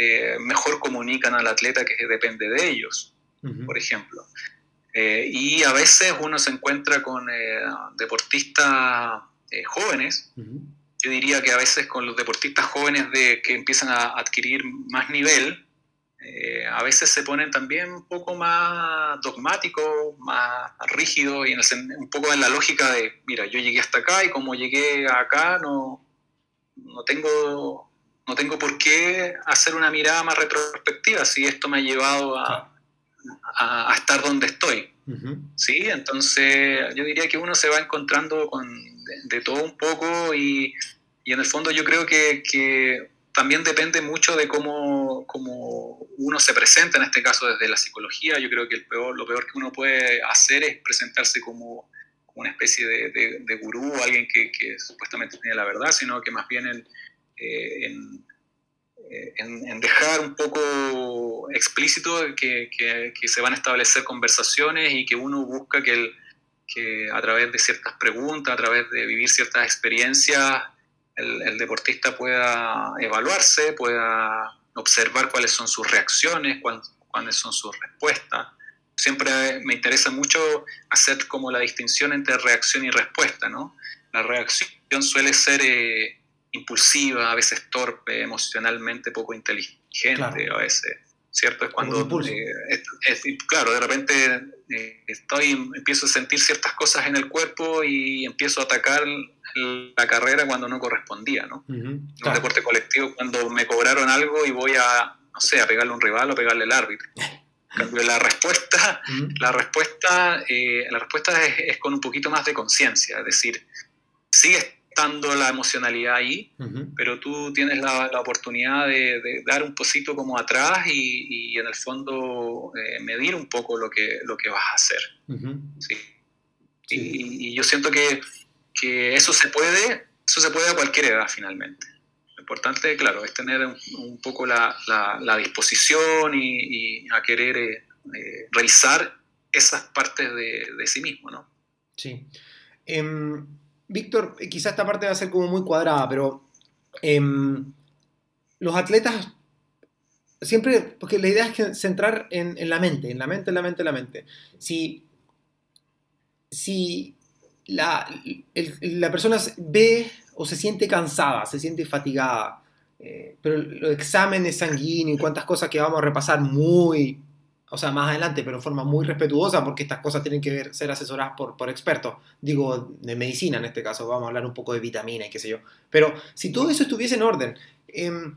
B: eh, mejor comunican al atleta que depende de ellos, por ejemplo. Eh, y a veces uno se encuentra con eh, deportistas jóvenes, yo diría que a veces con los deportistas jóvenes de, que empiezan a adquirir más nivel, a veces se ponen también un poco más dogmáticos, más rígidos y un poco en la lógica de, mira, yo llegué hasta acá y como llegué acá no, no tengo no tengo por qué hacer una mirada más retrospectiva si esto me ha llevado a, estar donde estoy. ¿Sí? Entonces yo diría que uno se va encontrando con de, todo un poco y, en el fondo yo creo que, también depende mucho de cómo, uno se presenta, en este caso desde la psicología. Yo creo que el peor, lo peor que uno puede hacer es presentarse como, una especie de, de, gurú, alguien que, que, supuestamente tiene la verdad, sino que más bien eh, eh, en, dejar un poco explícito que, se van a establecer conversaciones y que uno busca que, el, que a través de ciertas preguntas, a través de vivir ciertas experiencias, el, deportista pueda evaluarse, pueda observar cuáles son sus reacciones, cuáles son sus respuestas. Siempre me interesa mucho hacer como la distinción entre reacción y respuesta, ¿no? La reacción suele ser eh, impulsiva, a veces torpe, emocionalmente poco inteligente, a veces, ¿cierto? Es cuando, eh, es, claro, de repente eh, estoy, empiezo a sentir ciertas cosas en el cuerpo y empiezo a atacar la carrera cuando no correspondía, ¿no? En un deporte colectivo, cuando me cobraron algo y voy a, no sé, a pegarle un rival o pegarle al árbitro. la respuesta, la respuesta, eh, la respuesta es, es, con un poquito más de conciencia, es decir, sigues la emocionalidad ahí, pero tú tienes la, oportunidad de, dar un poquito como atrás y, en el fondo eh, medir un poco lo que, lo que vas a hacer. ¿sí? Y, yo siento que, que, eso se puede, eso se puede a cualquier edad finalmente. Lo importante, claro, es tener un, poco la, la, disposición y, a querer eh, eh, revisar esas partes de, de, sí mismo, ¿no?
A: Sí. Em, Víctor, quizá esta parte va a ser como muy cuadrada, pero em, los atletas siempre, porque la idea es centrar en, la mente, en la mente, en la mente, en la mente. Si, si la, la persona ve o se siente cansada, se siente fatigada, eh, pero los exámenes sanguíneos y cuántas cosas que vamos a repasar muy o sea, más adelante, pero en forma muy respetuosa, porque estas cosas tienen que ser asesoradas por, por expertos, digo, de medicina en este caso, vamos a hablar un poco de vitamina y qué sé yo. Pero si todo eso estuviese en orden, em,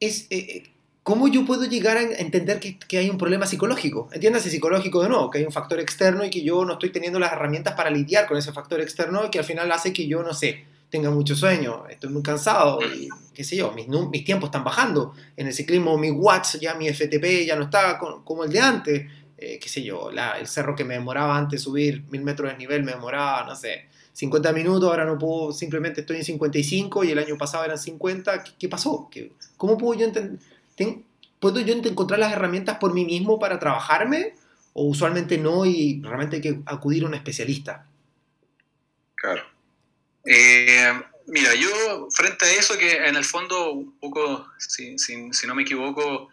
A: es, eh, eh, ¿cómo yo puedo llegar a entender que, hay un problema psicológico? Entiéndase psicológico de nuevo, que hay un factor externo y que yo no estoy teniendo las herramientas para lidiar con ese factor externo y que al final hace que yo, no sé, tenga mucho sueño, estoy muy cansado y qué sé yo, mis, tiempos están bajando. En el ciclismo mi watts, ya mi FTP ya no está como el de antes, eh, qué sé yo, el cerro que me demoraba antes subir mil metros de nivel me demoraba, no sé, 50 minutos, ahora no puedo, simplemente estoy en 55 y el año pasado eran 50, ¿qué, pasó? ¿Qué, ¿Cómo puedo yo, ¿Puedo yo encontrar las herramientas por mí mismo para trabajarme? o usualmente no y realmente hay que acudir a un especialista?
B: Claro. Eh, mira, yo frente a eso que en el fondo un poco, si, si no me equivoco,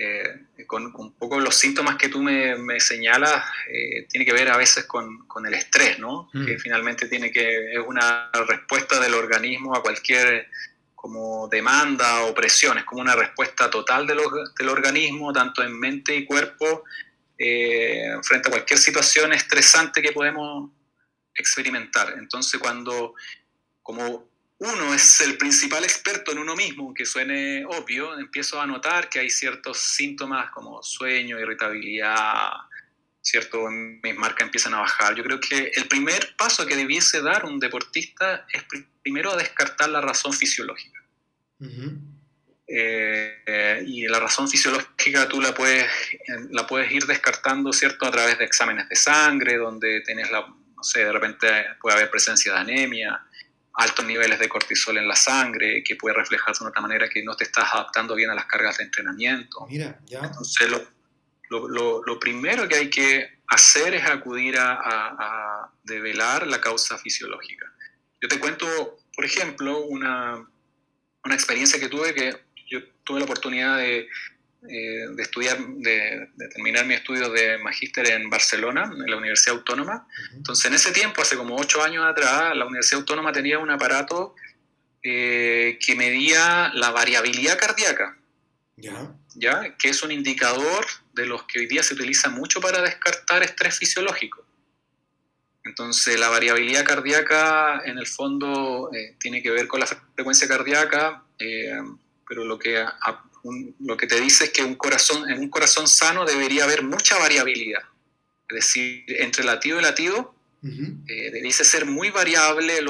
B: eh, con, un poco los síntomas que tú me, señalas, eh, tiene que ver a veces con, el estrés, ¿no? Mm. Que finalmente tiene que, es una respuesta del organismo a cualquier como demanda o presión, es como una respuesta total del, del organismo, tanto en mente y cuerpo, eh, frente a cualquier situación estresante que podemos experimentar. Entonces, cuando como uno es el principal experto en uno mismo, aunque suene obvio, empiezo a notar que hay ciertos síntomas como sueño, irritabilidad, cierto, mis marcas empiezan a bajar. Yo creo que el primer paso que debiese dar un deportista es primero descartar la razón fisiológica. Eh, y la razón fisiológica tú la puedes, la puedes ir descartando, ¿cierto? A través de exámenes de sangre, donde tenés la, no sé, de repente puede haber presencia de anemia, altos niveles de cortisol en la sangre, que puede reflejarse de otra manera que no te estás adaptando bien a las cargas de entrenamiento.
A: Mira, ya.
B: Entonces, lo, lo, lo, primero que hay que hacer es acudir a, a, develar la causa fisiológica. Yo te cuento, por ejemplo, una, una experiencia que tuve que yo tuve la oportunidad de eh, de estudiar, de, terminar mi estudio de magíster en Barcelona, en la Universidad Autónoma. Entonces, en ese tiempo, hace como ocho años atrás, la Universidad Autónoma tenía un aparato eh, que medía la variabilidad cardíaca.
A: ¿Ya?
B: ¿Ya? Que es un indicador de los que hoy día se utiliza mucho para descartar estrés fisiológico. Entonces, la variabilidad cardíaca, en el fondo, eh, tiene que ver con la frecuencia cardíaca, pero lo que lo que te dice es que un corazón, en un corazón sano debería haber mucha variabilidad. Es decir, entre latido y latido eh, debería ser muy variable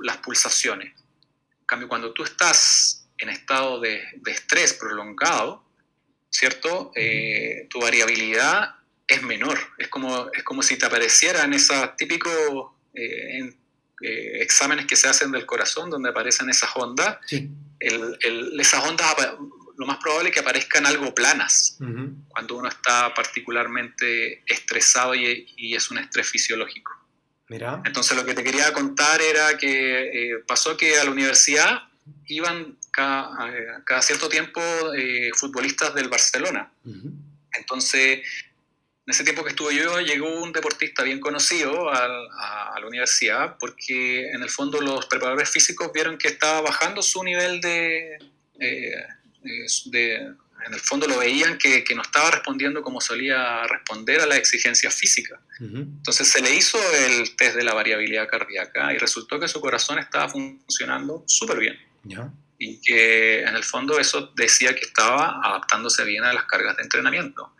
B: las, pulsaciones. En cambio, cuando tú estás en estado de, estrés prolongado, ¿cierto? Eh, tu variabilidad es menor. Es como, es como si te aparecieran esos típicos eh, exámenes que se hacen del corazón, donde aparecen esas ondas. esas ondas lo más probable es que aparezcan algo planas cuando uno está particularmente estresado y, es un estrés fisiológico.
A: Mira.
B: Entonces lo que te quería contar era que eh, pasó que a la universidad iban cada, cada cierto tiempo eh, futbolistas del Barcelona. Entonces, en ese tiempo que estuve yo, llegó un deportista bien conocido a, la universidad porque en el fondo los preparadores físicos vieron que estaba bajando su nivel de, eh, de, en el fondo lo veían que, que, no estaba respondiendo como solía responder a las exigencias físicas. Entonces se le hizo el test de la variabilidad cardíaca y resultó que su corazón estaba funcionando súper bien. Y que en el fondo eso decía que estaba adaptándose bien a las cargas de entrenamiento.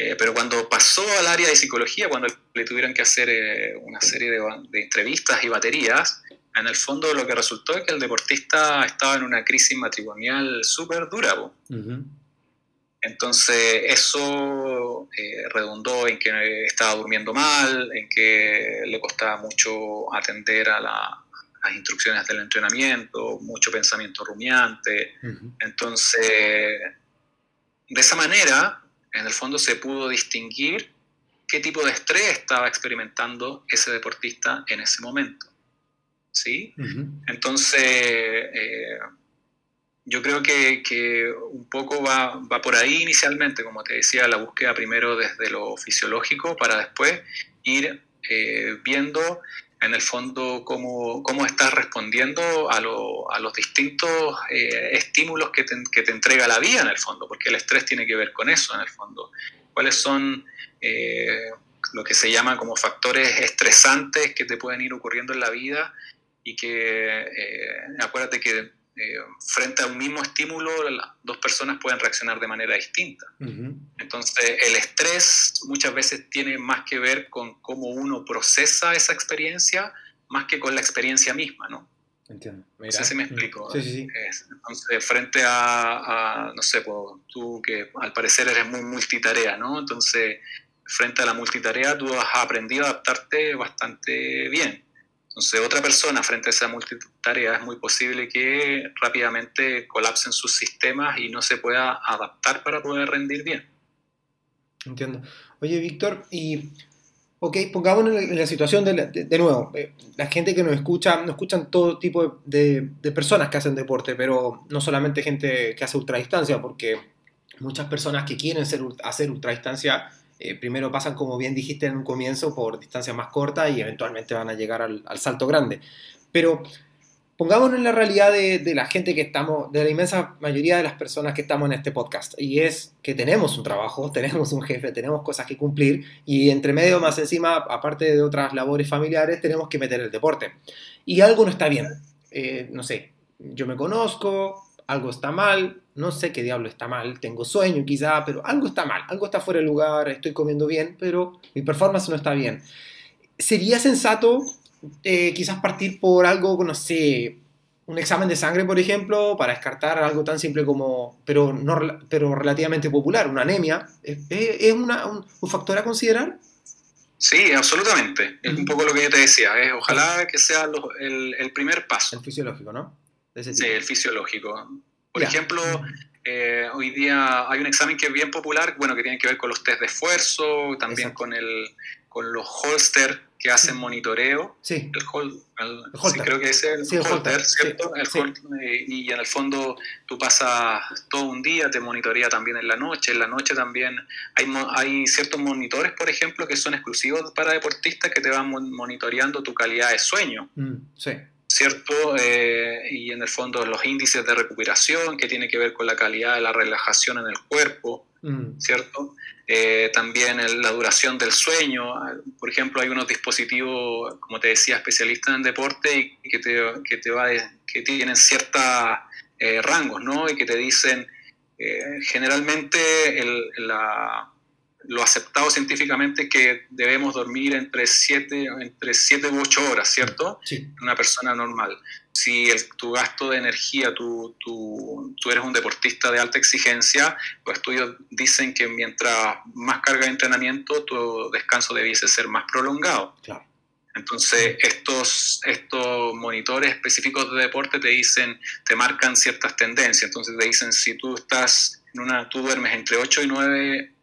B: Eh, pero cuando pasó al área de psicología, cuando le tuvieron que hacer eh, una serie de, de entrevistas y baterías, en el fondo lo que resultó es que el deportista estaba en una crisis matrimonial súper dura. Entonces eso eh, redundó en que estaba durmiendo mal, en que le costaba mucho atender a las instrucciones del entrenamiento, mucho pensamiento rumiante. Entonces, de esa manera, en el fondo se pudo distinguir qué tipo de estrés estaba experimentando ese deportista en ese momento. ¿sí? Entonces, eh, yo creo que, un poco va, por ahí inicialmente, como te decía, la búsqueda primero desde lo fisiológico para después ir eh, viendo en el fondo cómo, cómo estás respondiendo a, los distintos eh, estímulos que te, que te, entrega la vida en el fondo, porque el estrés tiene que ver con eso en el fondo. ¿Cuáles son lo que se llaman como factores estresantes que te pueden ir ocurriendo en la vida y que eh, acuérdate que eh, frente a un mismo estímulo las dos personas pueden reaccionar de manera distinta. Entonces el estrés muchas veces tiene más que ver con cómo uno procesa esa experiencia más que con la experiencia misma, ¿no?
A: Entiendo.
B: No sé si me explico.
A: Sí, sí, sí.
B: Entonces, frente a, no sé, tú que al parecer eres muy multitarea, ¿no? Entonces, frente a la multitarea, tú has aprendido a adaptarte bastante bien. Entonces, otra persona frente a esa multitarea es muy posible que rápidamente colapsen sus sistemas y no se pueda adaptar para poder rendir bien.
A: Entiendo. Oye, Víctor, y Ok, pongámonos en la situación de, de, nuevo. Eh, la gente que nos escucha, nos escuchan todo tipo de, de, personas que hacen deporte, pero no solamente gente que hace ultradistancia, porque muchas personas que quieren ser, hacer ultradistancia, eh, primero pasan, como bien dijiste en un comienzo, por distancias más cortas y eventualmente van a llegar al, al salto grande. Pero pongámonos en la realidad de, la gente que estamos, de la inmensa mayoría de las personas que estamos en este podcast, y es que tenemos un trabajo, tenemos un jefe, tenemos cosas que cumplir, y entre medio más encima, aparte de otras labores familiares, tenemos que meter el deporte. Y algo no está bien. Eh, no sé, yo me conozco, algo está mal, no sé qué diablo está mal, tengo sueño quizá, pero algo está mal, algo está fuera de lugar, estoy comiendo bien, pero mi performance no está bien. ¿Sería sensato eh, quizás partir por algo, no sé, un examen de sangre, por ejemplo, para descartar algo tan simple como, pero, no, pero relativamente popular, una anemia, ¿es, un, factor a considerar?
B: Sí, absolutamente. Es un poco lo que yo te decía. ojalá que sea el, primer paso.
A: El fisiológico, ¿no?
B: Sí, el fisiológico. Por ejemplo, eh, hoy día hay un examen que es bien popular, bueno, que tiene que ver con los test de esfuerzo, también con, el, con los holster que hacen monitoreo.
A: Sí.
B: El, hol, sí, creo que es el, el holter, ¿cierto? el eh, y en el fondo tú pasas todo un día, te monitorea también en la noche. En la noche también hay, hay ciertos monitores, por ejemplo, que son exclusivos para deportistas que te van monitoreando tu calidad de sueño.
A: Mm, sí.
B: ¿Cierto? Eh, y en el fondo los índices de recuperación, que tiene que ver con la calidad de la relajación en el cuerpo, mm. ¿cierto? Eh, también la duración del sueño. Por ejemplo, hay unos dispositivos, como te decía, especialistas en deporte y que, te, que, te va que tienen ciertos eh, rangos, ¿no? Y que te dicen, generalmente la, lo aceptado científicamente es que debemos dormir entre 7 entre siete u 8 horas, ¿cierto?
A: Sí.
B: Una persona normal. Si el, tu gasto de energía, tú, tú, tú, eres un deportista de alta exigencia, los estudios dicen que mientras más carga de entrenamiento, tu descanso debiese ser más prolongado.
A: Claro.
B: Entonces, estos, estos monitores específicos de deporte te dicen, te marcan ciertas tendencias. Entonces, te dicen, si tú estás en una, tú duermes entre 8 y 9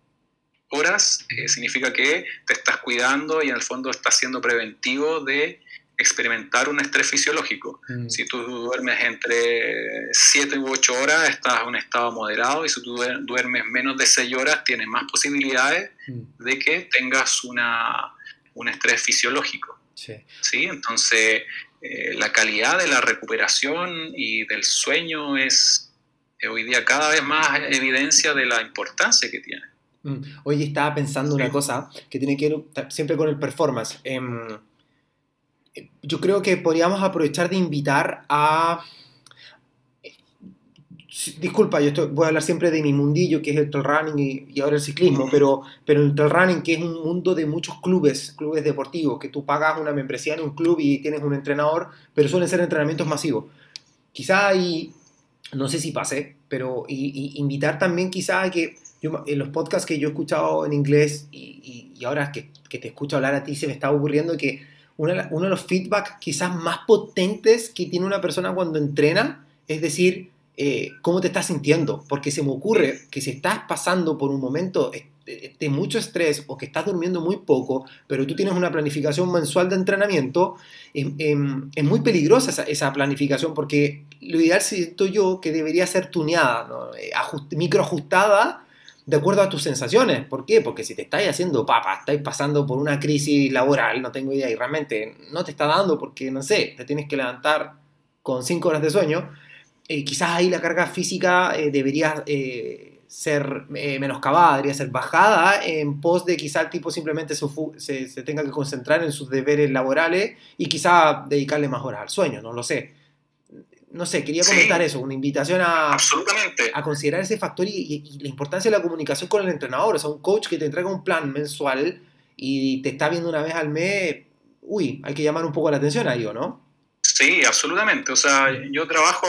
B: horas, eh, significa que te estás cuidando y en el fondo estás siendo preventivo de experimentar un estrés fisiológico. Mm. Si tú duermes entre 7 u 8 horas, estás en un estado moderado y si tú duermes menos de 6 horas, tienes más posibilidades mm. de que tengas una, un estrés fisiológico.
A: Sí.
B: Entonces, eh, la calidad de la recuperación y del sueño es hoy día cada vez más evidencia de la importancia que tiene.
A: Mm. Hoy estaba pensando una cosa que tiene que ver siempre con el performance. Em, yo creo que podríamos aprovechar de invitar a... Disculpa, yo voy a hablar siempre de mi mundillo, que es el trail running y, ahora el ciclismo, pero, pero el trail running, que es un mundo de muchos clubes, clubes deportivos, que tú pagas una membresía en un club y tienes un entrenador, pero suelen ser entrenamientos masivos. Quizá ahí, no sé si pase, pero invitar también quizá a que en los podcasts que yo he escuchado en inglés y, ahora que, te escucho hablar a ti, se me está ocurriendo que uno, de los feedback quizás más potentes que tiene una persona cuando entrena es decir, eh, cómo te estás sintiendo, porque se me ocurre que si estás pasando por un momento de mucho estrés o que estás durmiendo muy poco, pero tú tienes una planificación mensual de entrenamiento, em, em, es muy peligrosa esa, planificación porque lo ideal siento yo que debería ser tuneada, ¿no? Eh, microajustada de acuerdo a tus sensaciones. ¿Por qué? Porque si te estáis haciendo papa, estáis pasando por una crisis laboral, no tengo idea, y realmente no te está dando porque, no sé, te tienes que levantar con 5 horas de sueño, eh, quizás ahí la carga física eh, debería eh, ser menoscabada, debería ser bajada en pos de quizá el tipo simplemente se, se tenga que concentrar en sus deberes laborales y quizá dedicarle más horas al sueño, no lo sé no sé, quería comentar eso, una invitación a,
B: absolutamente.
A: a considerar ese factor y, la importancia de la comunicación con el entrenador. O sea, un coach que te entrega un plan mensual y te está viendo una vez al mes, uy, hay que llamar un poco la atención ahí, ¿o no?
B: Sí, absolutamente. O sea, yo trabajo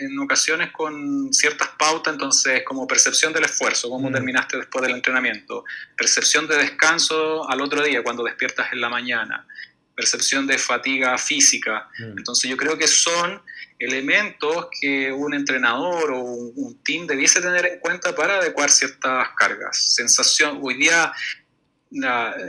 B: en ocasiones con ciertas pautas, entonces como percepción del esfuerzo, cómo mm. terminaste después del entrenamiento, percepción de descanso al otro día cuando despiertas en la mañana, percepción de fatiga física. Mm. Entonces yo creo que son elementos que un entrenador o un, team debiese tener en cuenta para adecuar ciertas cargas. Sensación, hoy día,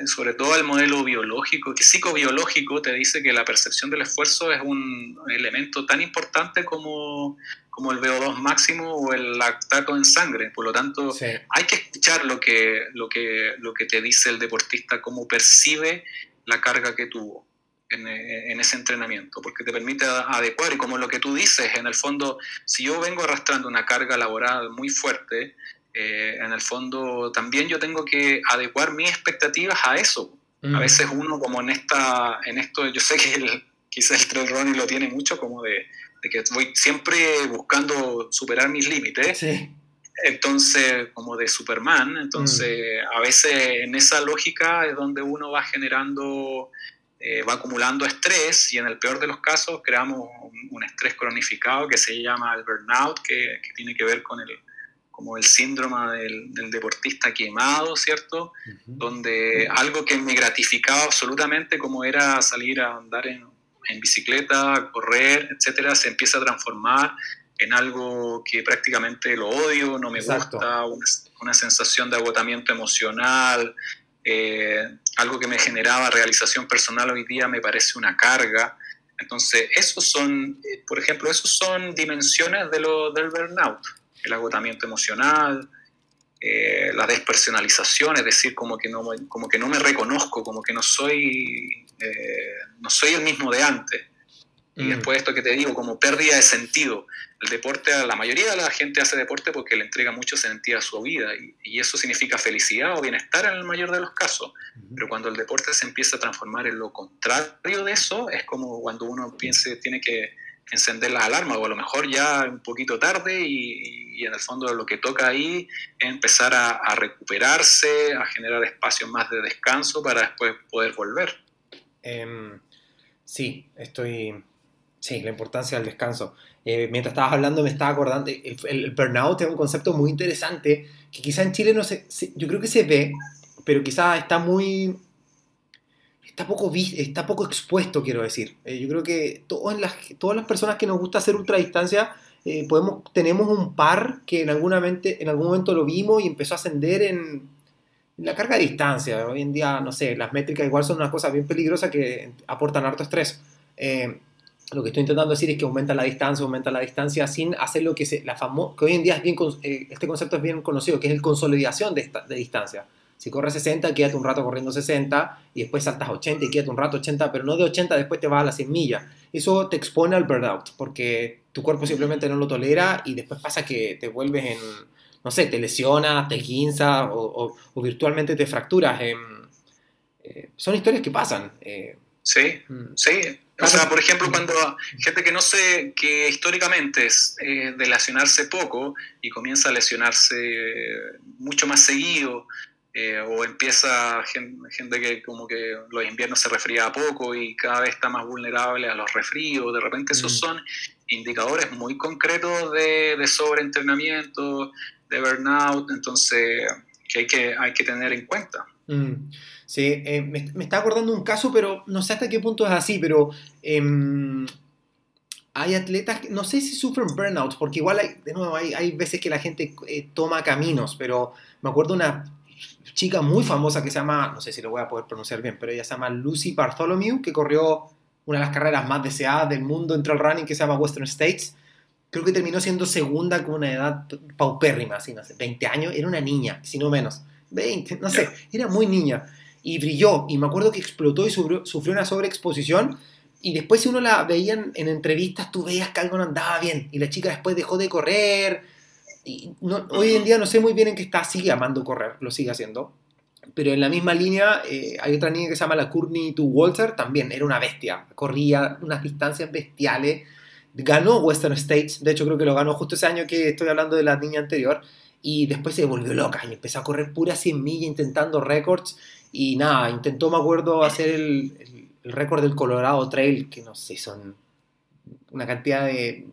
B: sobre todo el modelo biológico, que psicobiológico te dice que la percepción del esfuerzo es un elemento tan importante como, como el VO2 máximo o el lactato en sangre. Por lo tanto, hay que escuchar lo que, lo, que, lo que te dice el deportista, cómo percibe la carga que tuvo en, ese entrenamiento, porque te permite adecuar y como lo que tú dices, en el fondo, si yo vengo arrastrando una carga laboral muy fuerte, eh, en el fondo también yo tengo que adecuar mis expectativas a eso. A mm. veces uno como en, esta, en esto, yo sé que el, quizás el trail running lo tiene mucho como de, que voy siempre buscando superar mis límites. Entonces, como de Superman, entonces mm. a veces en esa lógica es donde uno va generando eh, va acumulando estrés y en el peor de los casos creamos un, estrés cronificado que se llama el burnout, que, tiene que ver con el, como el síndrome del, deportista quemado, ¿cierto? Donde algo que me gratificaba absolutamente, como era salir a andar en, bicicleta, correr, etcétera, se empieza a transformar en algo que prácticamente lo odio, no me gusta, una, una, sensación de agotamiento emocional, eh, algo que me generaba realización personal hoy día me parece una carga. Entonces, esos son, eh, por ejemplo, esos son dimensiones de lo, del burnout, el agotamiento emocional, eh, la despersonalización, es decir, como que no, como que no me reconozco, como que no soy, no soy el mismo de antes. Y mm. después esto que te digo, como pérdida de sentido. El deporte, la mayoría de la gente hace deporte porque le entrega mucho sentido a su vida y, eso significa felicidad o bienestar en el mayor de los casos. Pero cuando el deporte se empieza a transformar en lo contrario de eso, es como cuando uno piense, tiene que encender las alarmas o a lo mejor ya un poquito tarde y, en el fondo lo que toca ahí es empezar a, a recuperarse, a generar espacios más de descanso para después poder volver.
A: Em, sí, estoy Sí, la importancia del descanso. Eh, mientras estabas hablando me estaba acordando, el, burnout es un concepto muy interesante que quizá en Chile no se, yo creo que se ve, pero quizá está muy, está poco, está poco expuesto, quiero decir. Eh, yo creo que todas las, todas las personas que nos gusta hacer ultradistancia, eh, podemos, tenemos un par que en, alguna mente, en algún momento lo vimos y empezó a ascender en, en la carga de distancia. Hoy en día, no sé, las métricas igual son una cosa bien peligrosa que aportan harto estrés. Eh, lo que estoy intentando decir es que aumenta la distancia, aumenta la distancia sin hacer lo que se, la famo que hoy en día es bien, eh, este concepto es bien conocido, que es el consolidación de, esta, de distancia. Si corres 60, quédate un rato corriendo 60 y después saltas a 80 y quédate un rato 80, pero no de 80 después te vas a las 100 millas. Eso te expone al burnout porque tu cuerpo simplemente no lo tolera y después pasa que te vuelves en, no sé, te lesionas, te guinzas o, o, virtualmente te fracturas. Eh, son historias que pasan.
B: Eh, sí, mm. sí. O sea, por ejemplo, cuando gente que no sé, que históricamente es eh, de lesionarse poco y comienza a lesionarse mucho más seguido, eh, o empieza gente, que como que los inviernos se resfría poco y cada vez está más vulnerable a los resfríos, de repente esos mm. son indicadores muy concretos de, de sobreentrenamiento, de burnout, entonces que hay que, hay que tener en cuenta.
A: Mm. Eh, me, está acordando un caso, pero no sé hasta qué punto es así, pero em, hay atletas, no sé si sufren burnout, porque igual hay, de nuevo, hay, veces que la gente eh, toma caminos, pero me acuerdo una chica muy famosa que se llama, no sé si lo voy a poder pronunciar bien, pero ella se llama Lucy Bartholomew, que corrió una de las carreras más deseadas del mundo entre el running que se llama Western States. Creo que terminó siendo segunda con una edad paupérrima, así, no sé, 20 años, era una niña, si no menos. 20, no sé, era muy niña y brilló. Y me acuerdo que explotó y sufrió, una sobreexposición. Y después si uno la veía en, entrevistas, tú veías que algo no andaba bien. Y la chica después dejó de correr. Y hoy en día no sé muy bien en qué está, sigue amando correr, lo sigue haciendo. Pero en la misma línea eh, hay otra niña que se llama la Courtney to Walter, también era una bestia, corría unas distancias bestiales, ganó Western States, de hecho creo que lo ganó justo ese año que estoy hablando de la niña anterior, y después se volvió loca y empezó a correr pura 100 millas intentando récords y nada, intentó, me acuerdo, hacer el, el, récord del Colorado Trail, que no sé, son una cantidad de,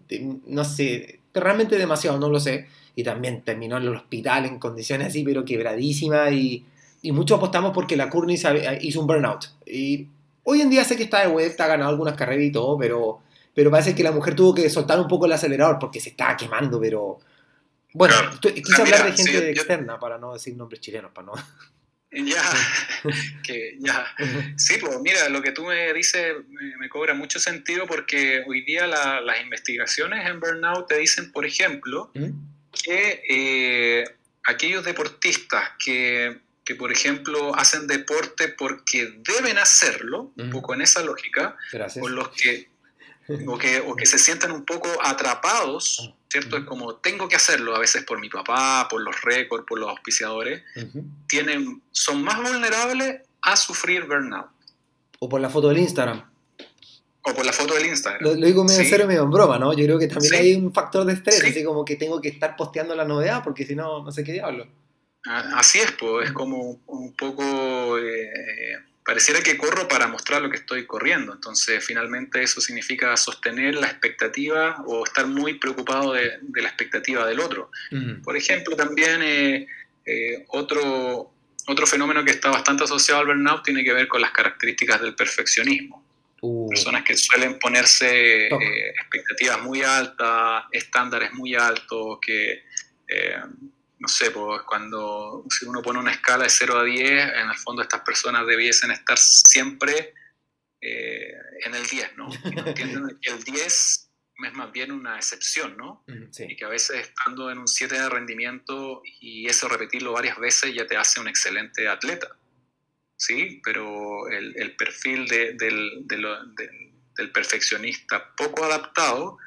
A: no sé, realmente demasiado, no lo sé. Y también terminó en el hospital en condiciones así, pero quebradísimas. Y, y mucho apostamos porque la Courtney hizo un burnout. Y Hoy en día sé que está de vuelta, ha ganado algunas carreras y todo, pero, pero parece que la mujer tuvo que soltar un poco el acelerador porque se estaba quemando, pero... Bueno, quise hablar de gente externa para no decir nombres chilenos, para no...
B: Ya, que ya. Sí, pues mira, lo que tú me dices me, cobra mucho sentido porque hoy día las investigaciones en burnout te dicen, por ejemplo, ¿Mm? que eh, aquellos deportistas que, que, por ejemplo, hacen deporte porque deben hacerlo, un ¿Mm? poco en esa lógica, o los que, o que, o que se sienten un poco atrapados ¿cierto? Es como, tengo que hacerlo a veces por mi papá, por los récords, por los auspiciadores, tienen, son más vulnerables a sufrir burnout.
A: O por la foto del Instagram.
B: O por la foto del Instagram.
A: Lo, digo medio en serio, medio en broma, ¿no? Yo creo que también hay un factor de estrés, así como que tengo que estar posteando la novedad porque si no, no sé qué diablo.
B: Así es, pues, es como un poco... Eh, pareciera que corro para mostrar lo que estoy corriendo. Entonces, finalmente eso significa sostener la expectativa o estar muy preocupado de, la expectativa del otro. Por ejemplo, también eh, eh, otro, otro fenómeno que está bastante asociado al burnout tiene que ver con las características del perfeccionismo. Uh. Personas que suelen ponerse eh, expectativas muy altas, estándares muy altos, que no sé, pues cuando si uno pone una escala de 0 a 10, en el fondo estas personas debiesen estar siempre eh, en el 10, ¿no? Y no entienden que el 10 es más bien una excepción, ¿no? Y que a veces estando en un 7 de rendimiento y eso repetirlo varias veces ya te hace un excelente atleta, ¿sí? Pero el, perfil del, del perfeccionista poco adaptado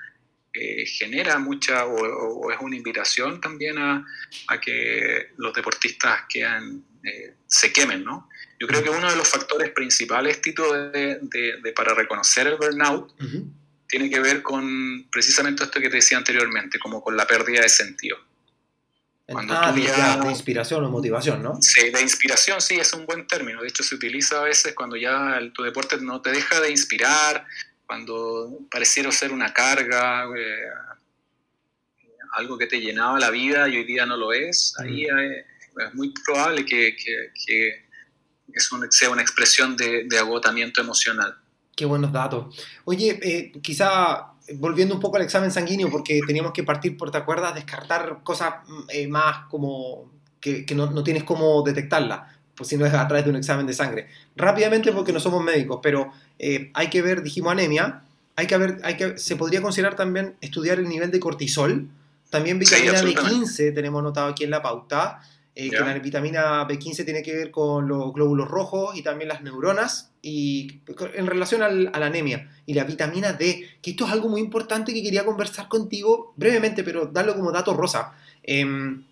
B: eh, genera mucha o, es una invitación también a, que los deportistas quedan, eh, se quemen, ¿no? Yo creo que uno de los factores principales, Tito, de, para reconocer el burnout, tiene que ver con precisamente esto que te decía anteriormente, como con la pérdida de sentido.
A: Cuando ah, de inspiración o motivación, ¿no?
B: Sí, de inspiración sí es un buen término. De hecho, se utiliza a veces cuando ya tu deporte no te deja de inspirar, cuando pareciera ser una carga, eh, algo que te llenaba la vida y hoy día no lo es, ahí mm. es muy probable que, sea una expresión de, agotamiento emocional.
A: Qué buenos datos. Oye, eh, quizá volviendo un poco al examen sanguíneo, porque teníamos que partir, por, ¿te acuerdas? Descartar cosas eh, más como que, no, no, tienes cómo detectarla pues si no es a través de un examen de sangre. Rápidamente porque no somos médicos, pero eh, hay que ver, dijimos anemia, hay que ver, hay que, se podría considerar también estudiar el nivel de cortisol, también vitamina B15 tenemos notado aquí en la pauta, eh, que la vitamina B15 tiene que ver con los glóbulos rojos y también las neuronas y en relación a la anemia y la vitamina D, que esto es algo muy importante que quería conversar contigo brevemente, pero darlo como dato rosa. Em,